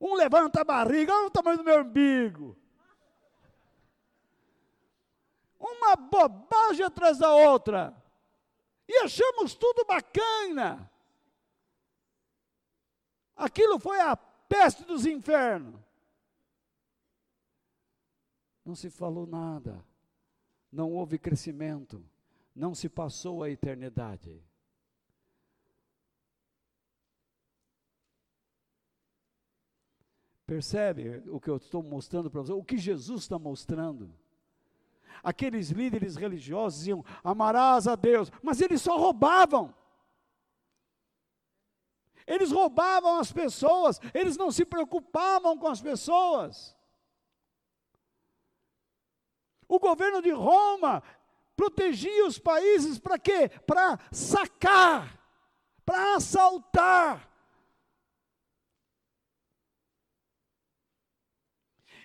Um levanta a barriga, olha o tamanho do meu umbigo. Uma bobagem atrás da outra e achamos tudo bacana. Aquilo foi a peste dos infernos. Não se falou nada, não houve crescimento, não se passou a eternidade. Percebe o que eu estou mostrando para você? O que Jesus está mostrando? Aqueles líderes religiosos diziam: amarás a Deus, mas eles só roubavam. Eles roubavam as pessoas, eles não se preocupavam com as pessoas. O governo de Roma protegia os países para quê? Para sacar, para assaltar.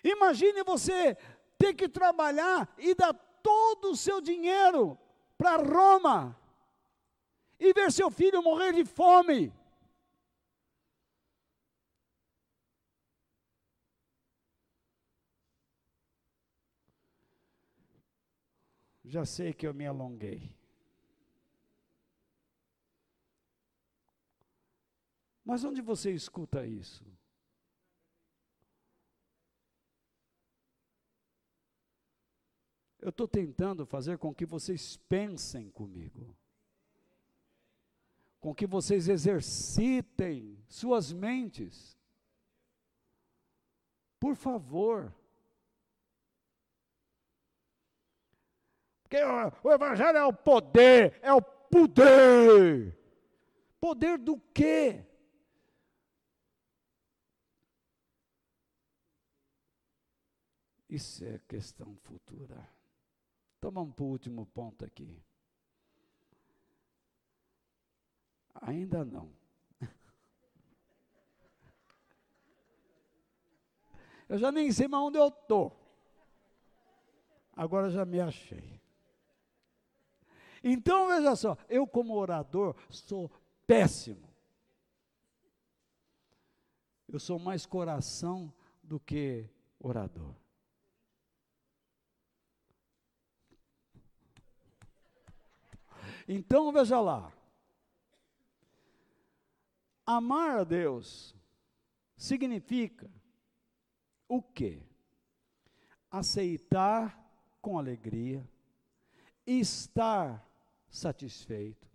Imagine você ter que trabalhar e dar todo o seu dinheiro para Roma e ver seu filho morrer de fome. Já sei que eu me alonguei. Mas onde você escuta isso? Eu estou tentando fazer com que vocês pensem comigo, com que vocês exercitem suas mentes. Por favor. Porque o, o Evangelho é o poder, é o poder. Poder do quê? Isso é questão futura. Então vamos para o último ponto aqui. Ainda não. Eu já nem sei mais onde eu estou. Agora já me achei. Então veja só, eu como orador sou péssimo. Eu sou mais coração do que orador. Então veja lá. Amar a Deus significa o quê? Aceitar com alegria, estar satisfeito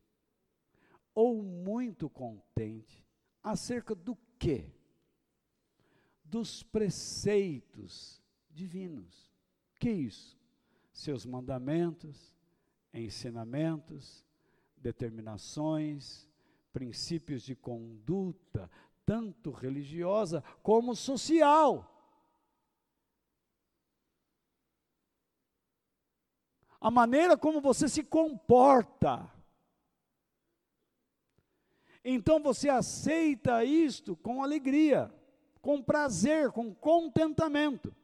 ou muito contente acerca do quê? Dos preceitos divinos. Que isso? Seus mandamentos, ensinamentos, determinações, princípios de conduta, tanto religiosa como social. A maneira como você se comporta. Então você aceita isto com alegria, com prazer, com contentamento.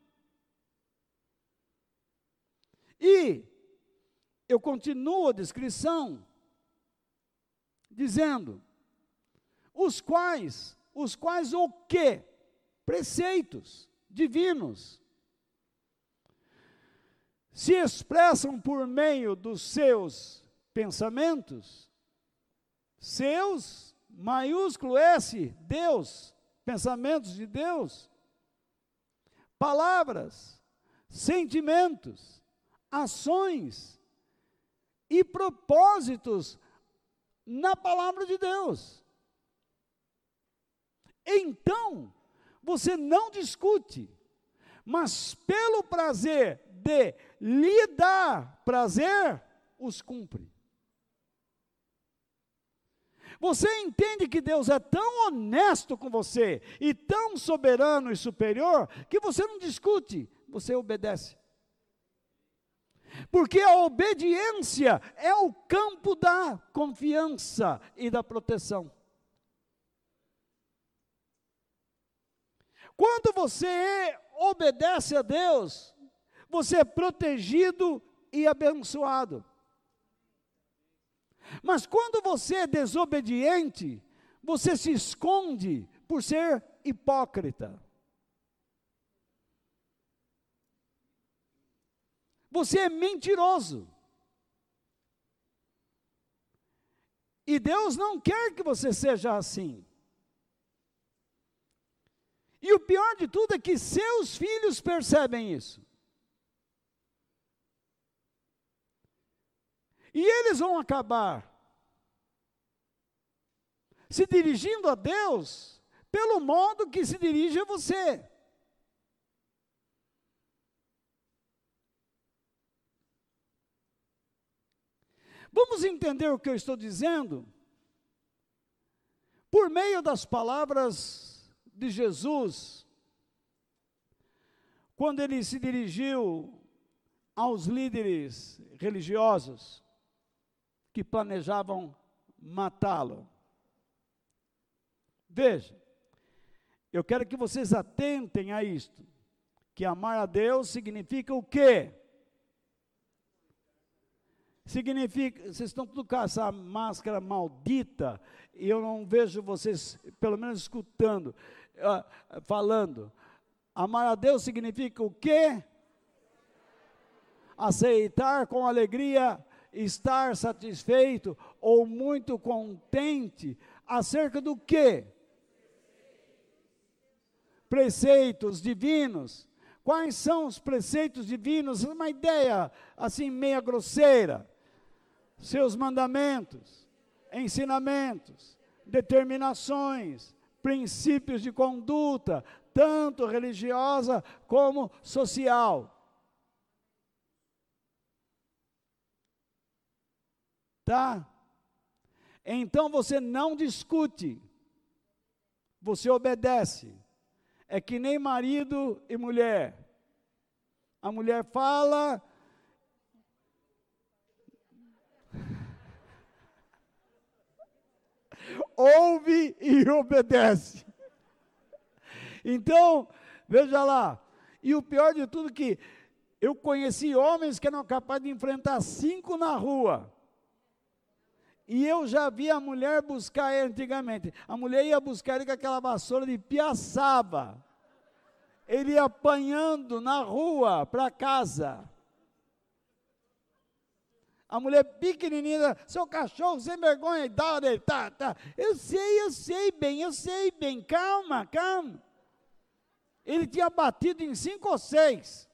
E eu continuo a descrição dizendo: os quais, os quais o quê? Preceitos divinos se expressam por meio dos seus pensamentos, seus, maiúsculo S, Deus, pensamentos de Deus, palavras, sentimentos, ações e propósitos na palavra de Deus. Então, você não discute, mas pelo prazer de lhe dar prazer, os cumpre. Você entende que Deus é tão honesto com você e tão soberano e superior que você não discute, você obedece. Porque a obediência é o campo da confiança e da proteção. Quando você obedece a Deus, você é protegido e abençoado. Mas quando você é desobediente, você se esconde por ser hipócrita. Você é mentiroso. E Deus não quer que você seja assim. E o pior de tudo é que seus filhos percebem isso. E eles vão acabar se dirigindo a Deus pelo modo que se dirige a você. Vamos entender o que eu estou dizendo? Por meio das palavras de Jesus, quando ele se dirigiu aos líderes religiosos que planejavam matá-lo. Veja, eu quero que vocês atentem a isto, que amar a Deus significa o quê? Significa, vocês estão tudo com essa máscara maldita, e eu não vejo vocês, pelo menos escutando, uh, falando. Amar a Deus significa o quê? Aceitar com alegria, estar satisfeito ou muito contente acerca do quê? Preceitos divinos. Quais são os preceitos divinos? Uma ideia assim meia grosseira seus mandamentos, ensinamentos, determinações, princípios de conduta, tanto religiosa como social. Tá? Então você não discute, você obedece. É que nem marido e mulher. A mulher fala, ouve e obedece. Então, veja lá, e o pior de tudo que eu conheci homens que eram capazes de enfrentar cinco na rua. E eu já vi a mulher buscar ele antigamente. A mulher ia buscar ele com aquela vassoura de piaçaba. Ele ia apanhando na rua para casa. A mulher pequenininha, seu cachorro sem vergonha ele tá, tá. Eu sei, eu sei bem, eu sei bem. Calma, calma. Ele tinha batido em cinco ou seis.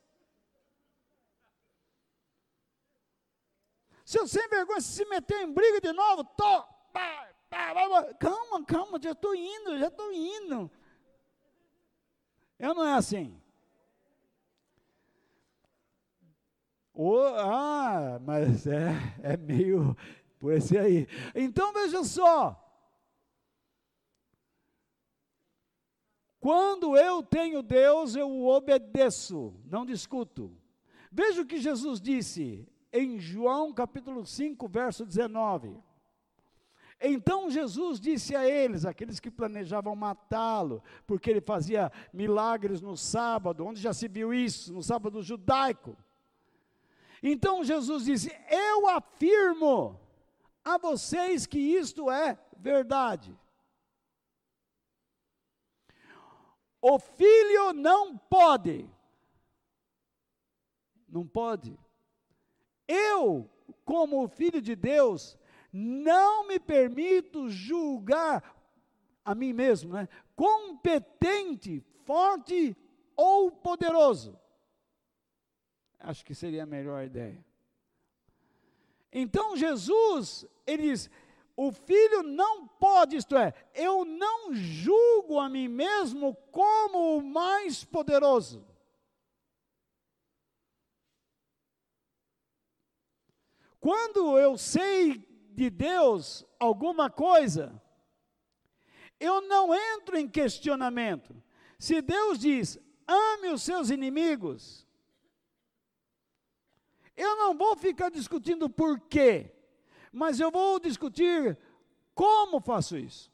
Seu sem vergonha se meteu em briga de novo, tô, pá, pá, pá, calma, calma, já estou indo, já estou indo. Eu não é assim. Ah, mas é, é meio por esse aí. Então veja só. Quando eu tenho Deus, eu o obedeço, não discuto. Veja o que Jesus disse em João capítulo 5, verso 19. Então Jesus disse a eles, aqueles que planejavam matá-lo, porque ele fazia milagres no sábado, onde já se viu isso? No sábado judaico. Então Jesus disse: Eu afirmo a vocês que isto é verdade. O filho não pode, não pode. Eu, como filho de Deus, não me permito julgar a mim mesmo, né? Competente, forte ou poderoso. Acho que seria a melhor ideia. Então Jesus, ele diz: o filho não pode, isto é, eu não julgo a mim mesmo como o mais poderoso. Quando eu sei de Deus alguma coisa, eu não entro em questionamento. Se Deus diz, ame os seus inimigos, eu não vou ficar discutindo por quê, mas eu vou discutir como faço isso.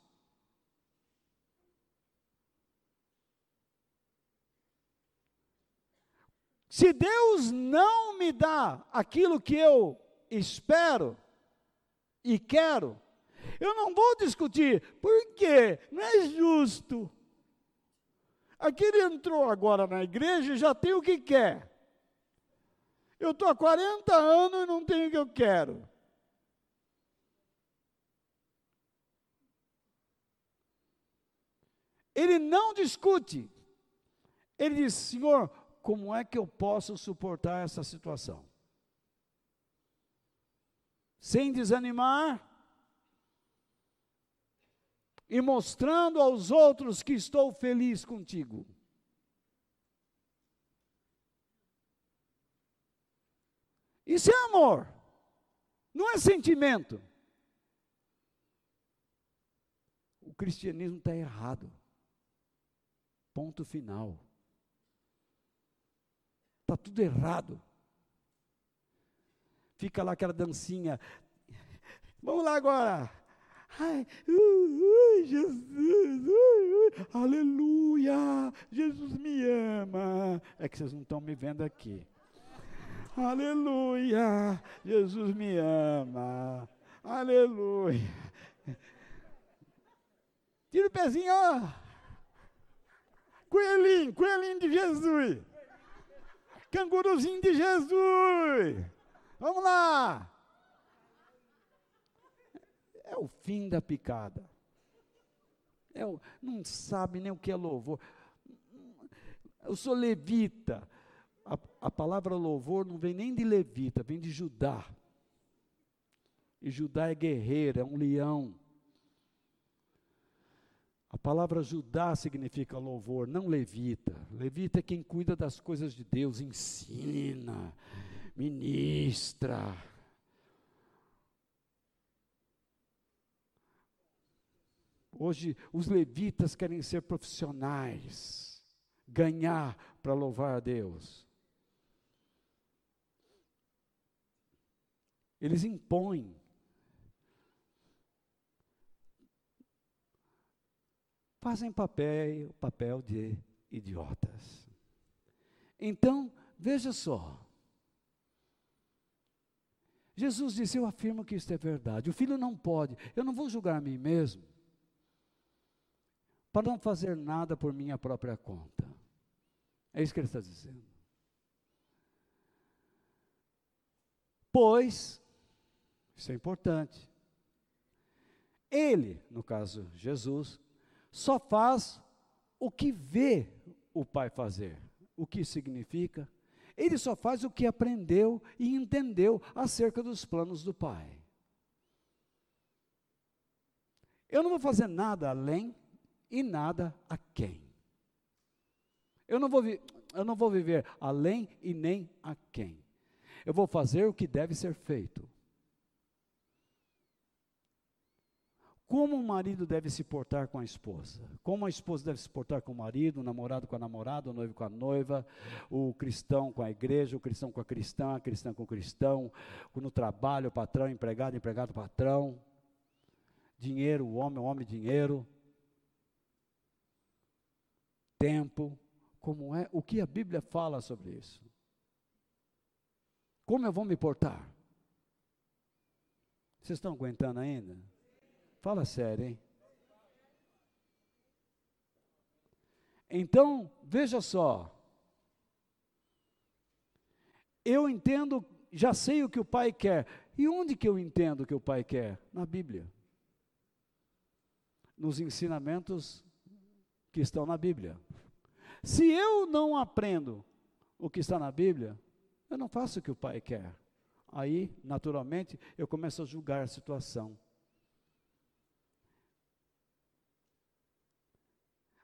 Se Deus não me dá aquilo que eu espero e quero, eu não vou discutir, por quê? Não é justo. Aquele entrou agora na igreja e já tem o que quer. Eu estou há 40 anos e não tenho o que eu quero. Ele não discute. Ele diz: Senhor, como é que eu posso suportar essa situação? Sem desanimar e mostrando aos outros que estou feliz contigo. Isso é amor, não é sentimento. O cristianismo está errado. Ponto final. Está tudo errado. Fica lá aquela dancinha. Vamos lá agora. Ai, uh, uh, Jesus, uh, aleluia, Jesus me ama. É que vocês não estão me vendo aqui. Aleluia! Jesus me ama. Aleluia. Tira o pezinho, ó. Coelhinho, coelhinho de Jesus. Canguruzinho de Jesus. Vamos lá. É o fim da picada. É o, não sabe nem o que é louvor. Eu sou levita a, palavra louvor não vem nem de levita, vem de Judá. E Judá é guerreiro, é um leão. A palavra Judá significa louvor, não levita. Levita é quem cuida das coisas de Deus, ensina, ministra. Hoje os levitas querem ser profissionais, ganhar para louvar a Deus. Eles impõem. Fazem papel, papel de idiotas. Então, veja só. Jesus disse: Eu afirmo que isto é verdade. O filho não pode. Eu não vou julgar a mim mesmo para não fazer nada por minha própria conta. É isso que ele está dizendo. Pois Isso é importante. Ele, no caso Jesus, só faz o que vê o Pai fazer. O que significa? Ele só faz o que aprendeu e entendeu acerca dos planos do Pai. Eu não vou fazer nada além e nada a quem. Eu não vou, eu não vou viver além e nem a quem. Eu vou fazer o que deve ser feito. Como o marido deve se portar com a esposa? Como a esposa deve se portar com o marido, o namorado com a namorada, o noivo com a noiva, o cristão com a igreja, o cristão com a cristã, a cristã com o cristão, no trabalho, o patrão, empregado, empregado, patrão, dinheiro, o homem, o homem, dinheiro, tempo, como é, o que a Bíblia fala sobre isso? Como eu vou me portar? Vocês estão aguentando ainda? Fala sério, hein? Então, veja só. Eu entendo, já sei o que o pai quer. E onde que eu entendo o que o pai quer? Na Bíblia. Nos ensinamentos que estão na Bíblia. Se eu não aprendo o que está na Bíblia, eu não faço o que o pai quer. Aí, naturalmente, eu começo a julgar a situação.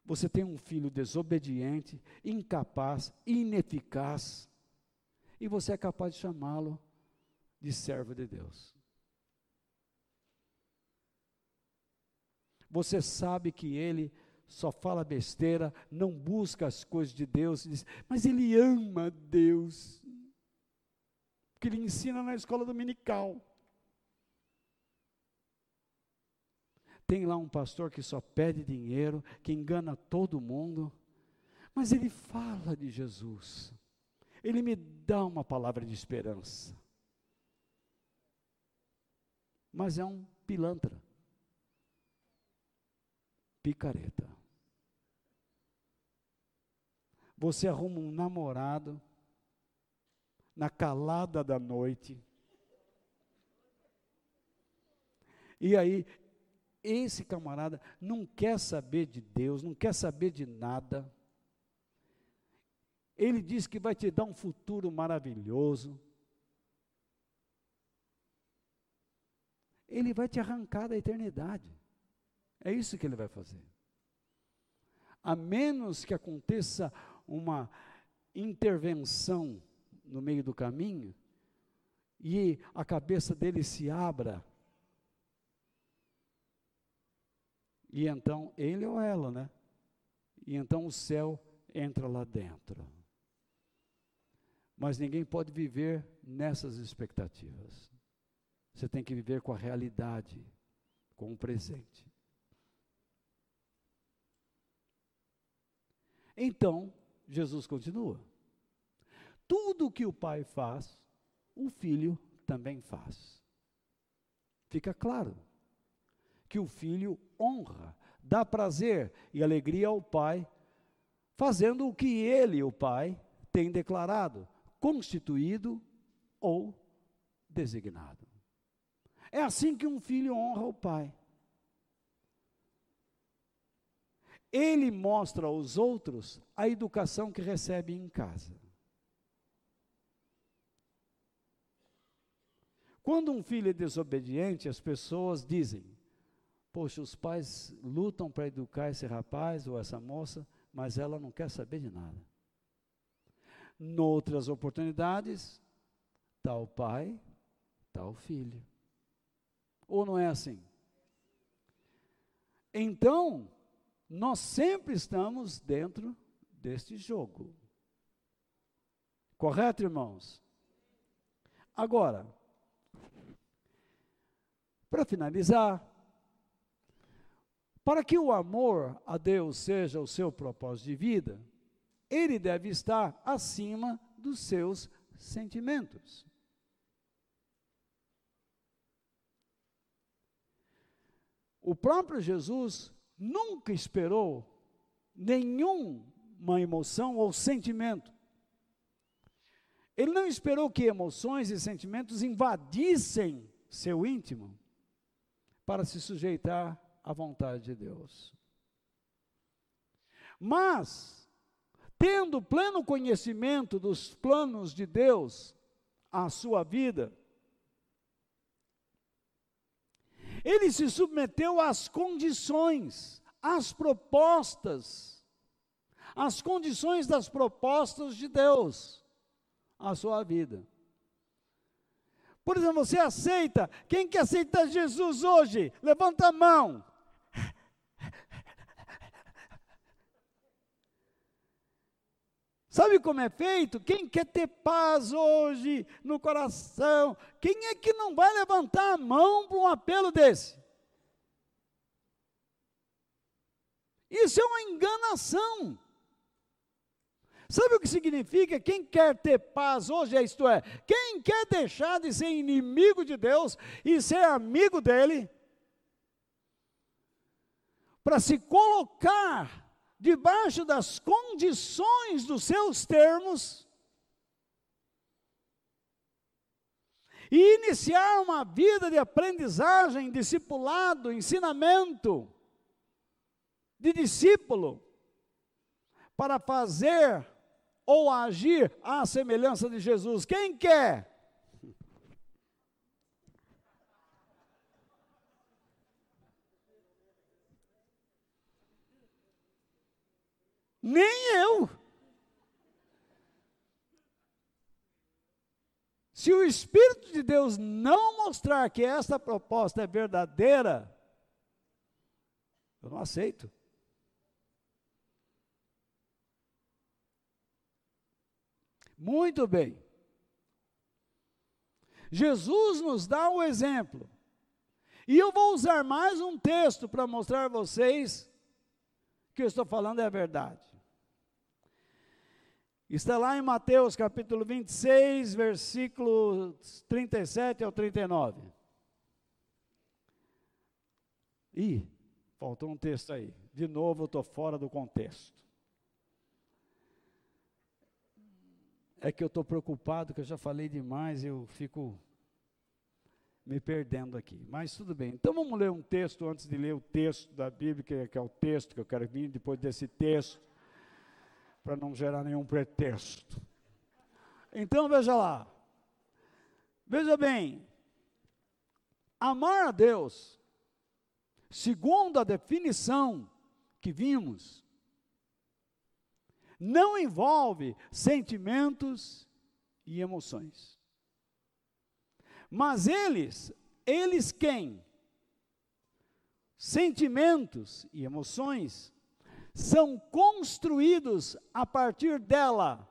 Você tem um filho desobediente, incapaz, ineficaz, e você é capaz de chamá-lo de servo de Deus. Você sabe que ele só fala besteira, não busca as coisas de Deus, diz, mas ele ama Deus, porque ele ensina na escola dominical. Tem lá um pastor que só pede dinheiro, que engana todo mundo, mas ele fala de Jesus. Ele me dá uma palavra de esperança. Mas é um pilantra. Picareta. Você arruma um namorado na calada da noite. E aí esse camarada não quer saber de Deus, não quer saber de nada. Ele diz que vai te dar um futuro maravilhoso. Ele vai te arrancar da eternidade. É isso que ele vai fazer. A menos que aconteça uma intervenção no meio do caminho e a cabeça dele se abra E então, ele ou ela, né? E então o céu entra lá dentro. Mas ninguém pode viver nessas expectativas. Você tem que viver com a realidade, com o presente. Então, Jesus continua. Tudo o que o pai faz, o filho também faz. Fica claro que o filho honra, dá prazer e alegria ao pai, fazendo o que ele, o pai, tem declarado, constituído ou designado. É assim que um filho honra o pai. Ele mostra aos outros a educação que recebe em casa. Quando um filho é desobediente, as pessoas dizem: Poxa, os pais lutam para educar esse rapaz ou essa moça, mas ela não quer saber de nada. Noutras oportunidades, o pai, o filho. Ou não é assim? Então, nós sempre estamos dentro deste jogo. Correto, irmãos? Agora, para finalizar, para que o amor a Deus seja o seu propósito de vida, ele deve estar acima dos seus sentimentos. O próprio Jesus nunca esperou nenhuma emoção ou sentimento. Ele não esperou que emoções e sentimentos invadissem seu íntimo, para se sujeitar à vontade de Deus. Mas, tendo pleno conhecimento dos planos de Deus à sua vida, ele se submeteu às condições, às propostas, às condições das propostas de Deus à sua vida. Por exemplo, você aceita, quem que aceita Jesus hoje? Levanta a mão. Sabe como é feito? Quem quer ter paz hoje no coração? Quem é que não vai levantar a mão para um apelo desse? Isso é uma enganação. Sabe o que significa? Quem quer ter paz hoje, é isto é, quem quer deixar de ser inimigo de Deus e ser amigo dele, para se colocar debaixo das condições dos seus termos, e iniciar uma vida de aprendizagem, discipulado, ensinamento, de discípulo, para fazer ou agir à semelhança de Jesus. Quem quer? Nem eu. Se o Espírito de Deus não mostrar que esta proposta é verdadeira, eu não aceito. Muito bem. Jesus nos dá o exemplo. E eu vou usar mais um texto para mostrar a vocês que eu estou falando é a verdade. Está lá em Mateus capítulo 26, versículos 37 ao 39. Ih, faltou um texto aí. De novo eu estou fora do contexto. É que eu estou preocupado, que eu já falei demais, eu fico me perdendo aqui. Mas tudo bem. Então vamos ler um texto antes de ler o texto da Bíblia, que é, é o texto que eu quero vir depois desse texto para não gerar nenhum pretexto. Então veja lá. Veja bem. Amar a Deus, segundo a definição que vimos, não envolve sentimentos e emoções. Mas eles, eles quem? Sentimentos e emoções são construídos a partir dela.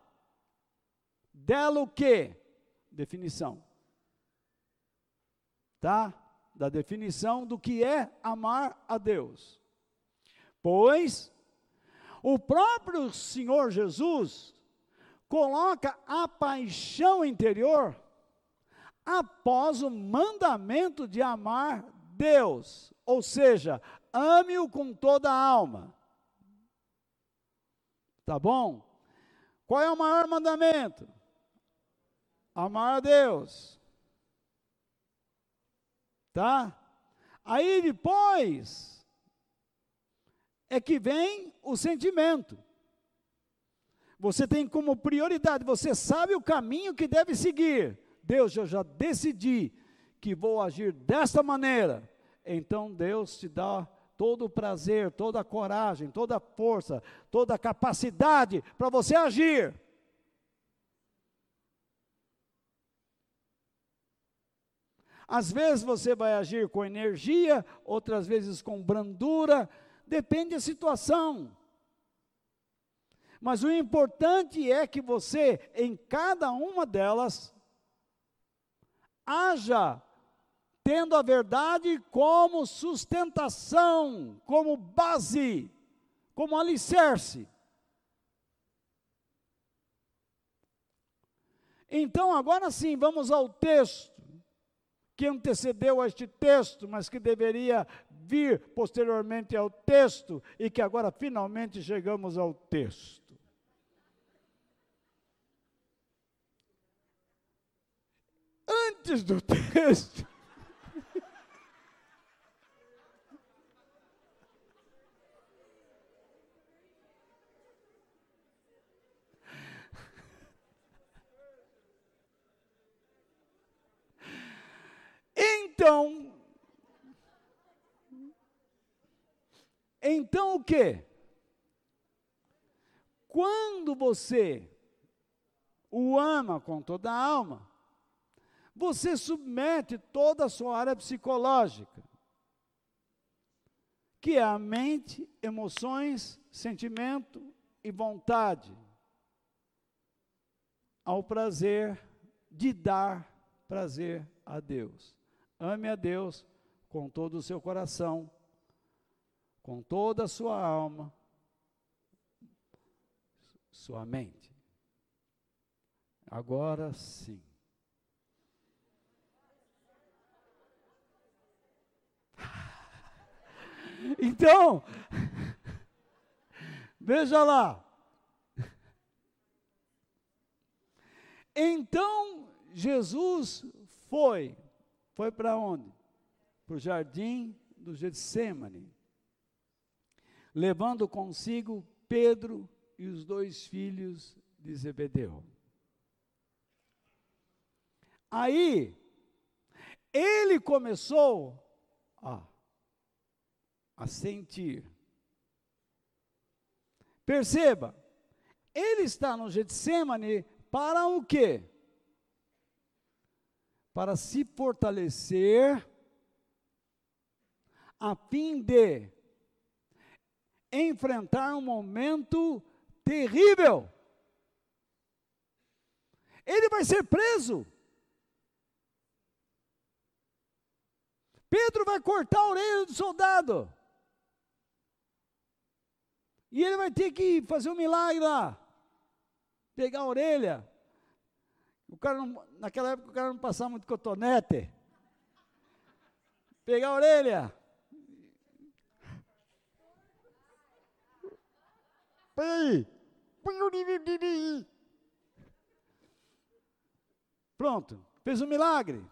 Dela o quê? Definição. Tá? Da definição do que é amar a Deus. Pois o próprio Senhor Jesus coloca a paixão interior após o mandamento de amar Deus, ou seja, ame-o com toda a alma, Tá bom? Qual é o maior mandamento? Amar a Deus. Tá? Aí depois é que vem o sentimento. Você tem como prioridade, você sabe o caminho que deve seguir. Deus, eu já decidi que vou agir desta maneira. Então Deus te dá todo o prazer, toda a coragem, toda a força, toda a capacidade para você agir. Às vezes você vai agir com energia, outras vezes com brandura, depende da situação. Mas o importante é que você, em cada uma delas, haja tendo a verdade como sustentação, como base, como alicerce. Então, agora sim, vamos ao texto que antecedeu a este texto, mas que deveria vir posteriormente ao texto e que agora finalmente chegamos ao texto. Antes do texto, Então, então o que? Quando você o ama com toda a alma, você submete toda a sua área psicológica, que é a mente, emoções, sentimento e vontade, ao prazer de dar prazer a Deus. Ame a Deus com todo o seu coração, com toda a sua alma, sua mente. Agora sim. Então, veja lá. Então Jesus foi, foi para onde? Para o jardim do Getsemane, levando consigo Pedro e os dois filhos de Zebedeu. Aí, ele começou a, a sentir. Perceba, ele está no Getsemane para o quê? Para se fortalecer, a fim de enfrentar um momento terrível. Ele vai ser preso. Pedro vai cortar a orelha do soldado. E ele vai ter que fazer um milagre lá. Pegar a orelha. O cara não, naquela época o cara não passava muito cotonete. Pegar a orelha. Peraí. Pronto, fez um milagre.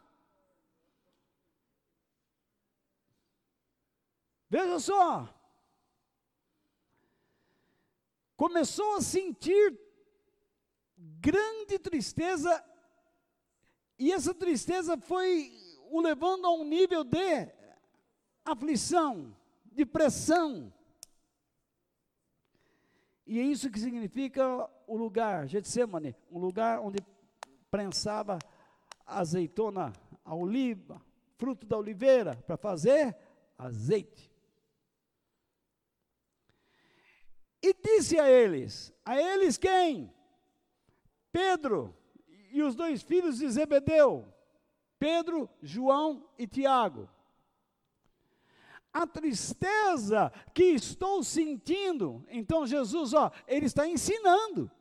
Veja só. Começou a sentir grande tristeza, e essa tristeza foi o levando a um nível de aflição, de pressão. E é isso que significa o lugar, Getsemane, um lugar onde prensava azeitona, a oliva, fruto da oliveira, para fazer azeite. E disse a eles: A eles quem? Pedro e os dois filhos de Zebedeu, Pedro, João e Tiago. A tristeza que estou sentindo, então Jesus, ó, ele está ensinando.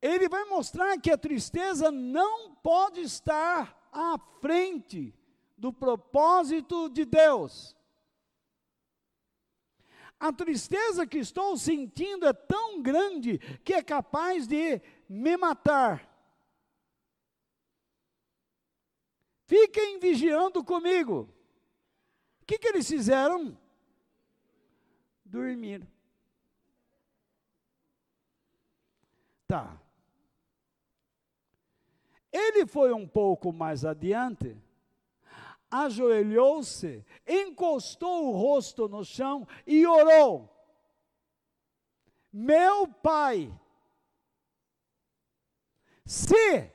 Ele vai mostrar que a tristeza não pode estar à frente do propósito de Deus. A tristeza que estou sentindo é tão grande que é capaz de me matar. Fiquem vigiando comigo. O que, que eles fizeram? Dormir. Tá. Ele foi um pouco mais adiante ajoelhou-se, encostou o rosto no chão e orou: Meu pai, se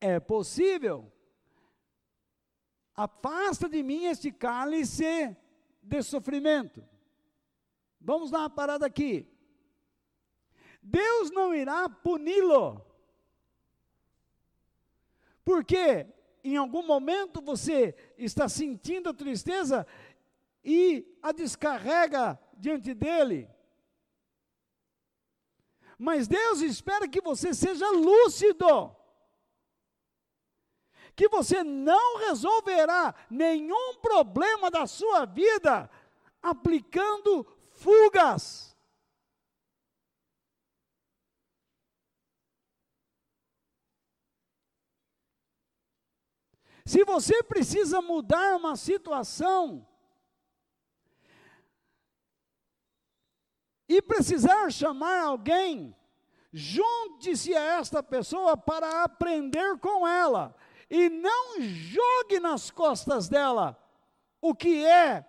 é possível, afasta de mim este cálice de sofrimento. Vamos dar uma parada aqui. Deus não irá puni-lo porque em algum momento você está sentindo a tristeza e a descarrega diante dele. Mas Deus espera que você seja lúcido. Que você não resolverá nenhum problema da sua vida aplicando fugas. Se você precisa mudar uma situação, e precisar chamar alguém, junte-se a esta pessoa para aprender com ela e não jogue nas costas dela o que é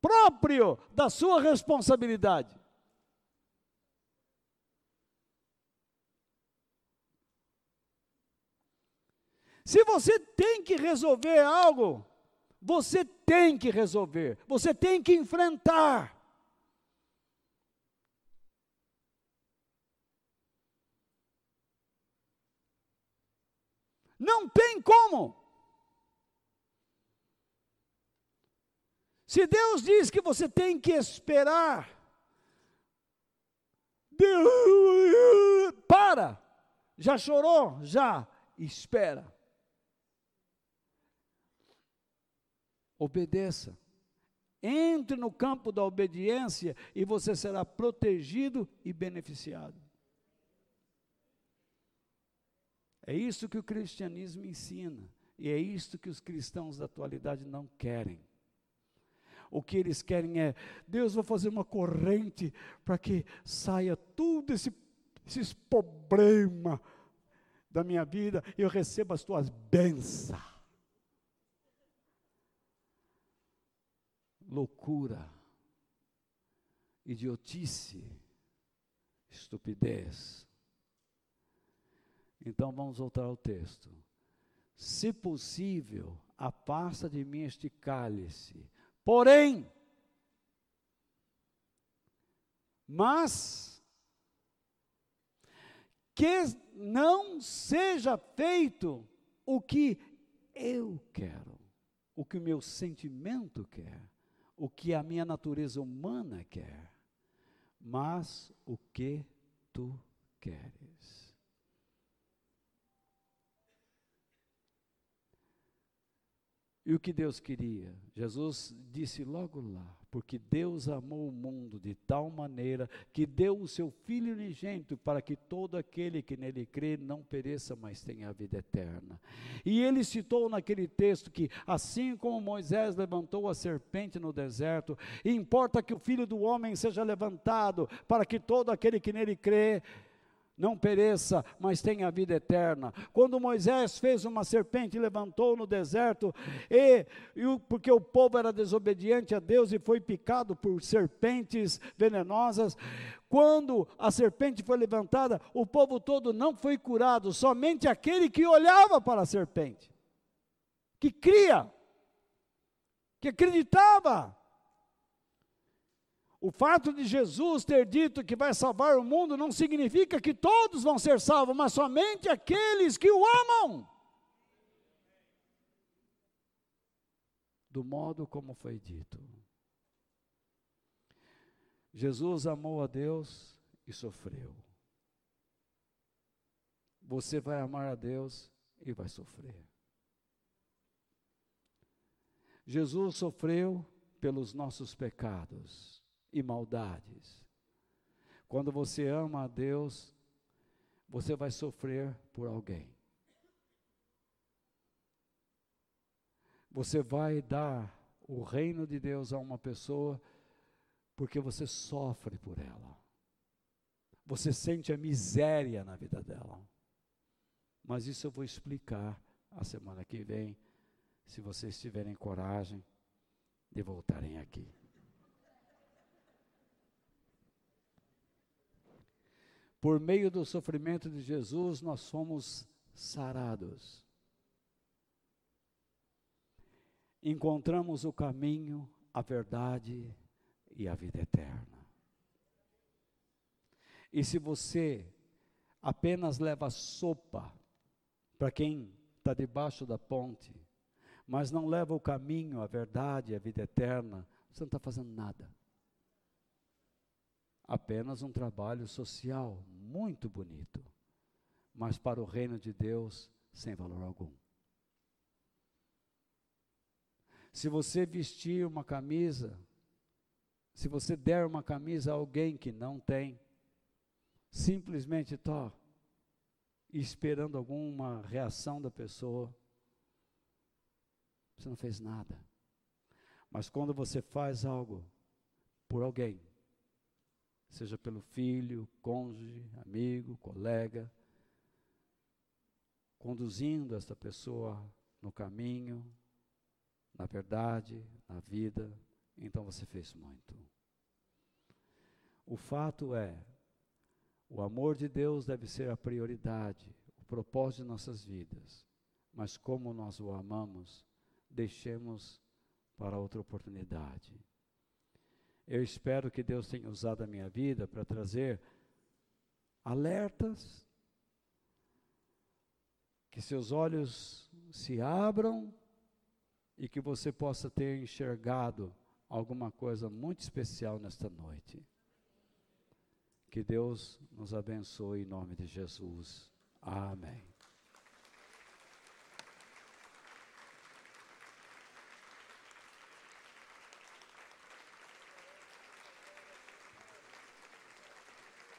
próprio da sua responsabilidade. Se você tem que resolver algo, você tem que resolver, você tem que enfrentar. Não tem como. Se Deus diz que você tem que esperar, Deus, para. Já chorou? Já. Espera. Obedeça. Entre no campo da obediência e você será protegido e beneficiado. É isso que o cristianismo ensina. E é isso que os cristãos da atualidade não querem. O que eles querem é, Deus vai fazer uma corrente para que saia tudo esse, esses problemas da minha vida e eu receba as tuas bênçãos. Loucura, idiotice, estupidez. Então vamos voltar ao texto. Se possível, afasta de mim este cálice. Porém, mas que não seja feito o que eu quero, o que o meu sentimento quer, o que a minha natureza humana quer, mas o que tu queres. E o que Deus queria? Jesus disse logo lá, porque Deus amou o mundo de tal maneira que deu o seu Filho unigênito para que todo aquele que nele crê não pereça, mas tenha a vida eterna. E ele citou naquele texto que, assim como Moisés levantou a serpente no deserto, importa que o Filho do homem seja levantado para que todo aquele que nele crê não pereça, mas tenha vida eterna. Quando Moisés fez uma serpente e levantou no deserto, e, e, porque o povo era desobediente a Deus e foi picado por serpentes venenosas, quando a serpente foi levantada, o povo todo não foi curado, somente aquele que olhava para a serpente, que cria, que acreditava. O fato de Jesus ter dito que vai salvar o mundo não significa que todos vão ser salvos, mas somente aqueles que o amam. Do modo como foi dito. Jesus amou a Deus e sofreu. Você vai amar a Deus e vai sofrer. Jesus sofreu pelos nossos pecados e maldades. Quando você ama a Deus, você vai sofrer por alguém. Você vai dar o reino de Deus a uma pessoa porque você sofre por ela. Você sente a miséria na vida dela. Mas isso eu vou explicar a semana que vem, se vocês tiverem coragem de voltarem aqui. Por meio do sofrimento de Jesus, nós fomos sarados. Encontramos o caminho, a verdade e a vida eterna. E se você apenas leva sopa para quem está debaixo da ponte, mas não leva o caminho, a verdade a vida eterna, você não está fazendo nada apenas um trabalho social muito bonito, mas para o reino de Deus sem valor algum. Se você vestir uma camisa, se você der uma camisa a alguém que não tem, simplesmente tó, esperando alguma reação da pessoa, você não fez nada. Mas quando você faz algo por alguém, seja pelo filho, cônjuge, amigo, colega, conduzindo essa pessoa no caminho, na verdade, na vida, então você fez muito. O fato é, o amor de Deus deve ser a prioridade, o propósito de nossas vidas. Mas como nós o amamos, deixemos para outra oportunidade. Eu espero que Deus tenha usado a minha vida para trazer alertas, que seus olhos se abram e que você possa ter enxergado alguma coisa muito especial nesta noite. Que Deus nos abençoe em nome de Jesus. Amém.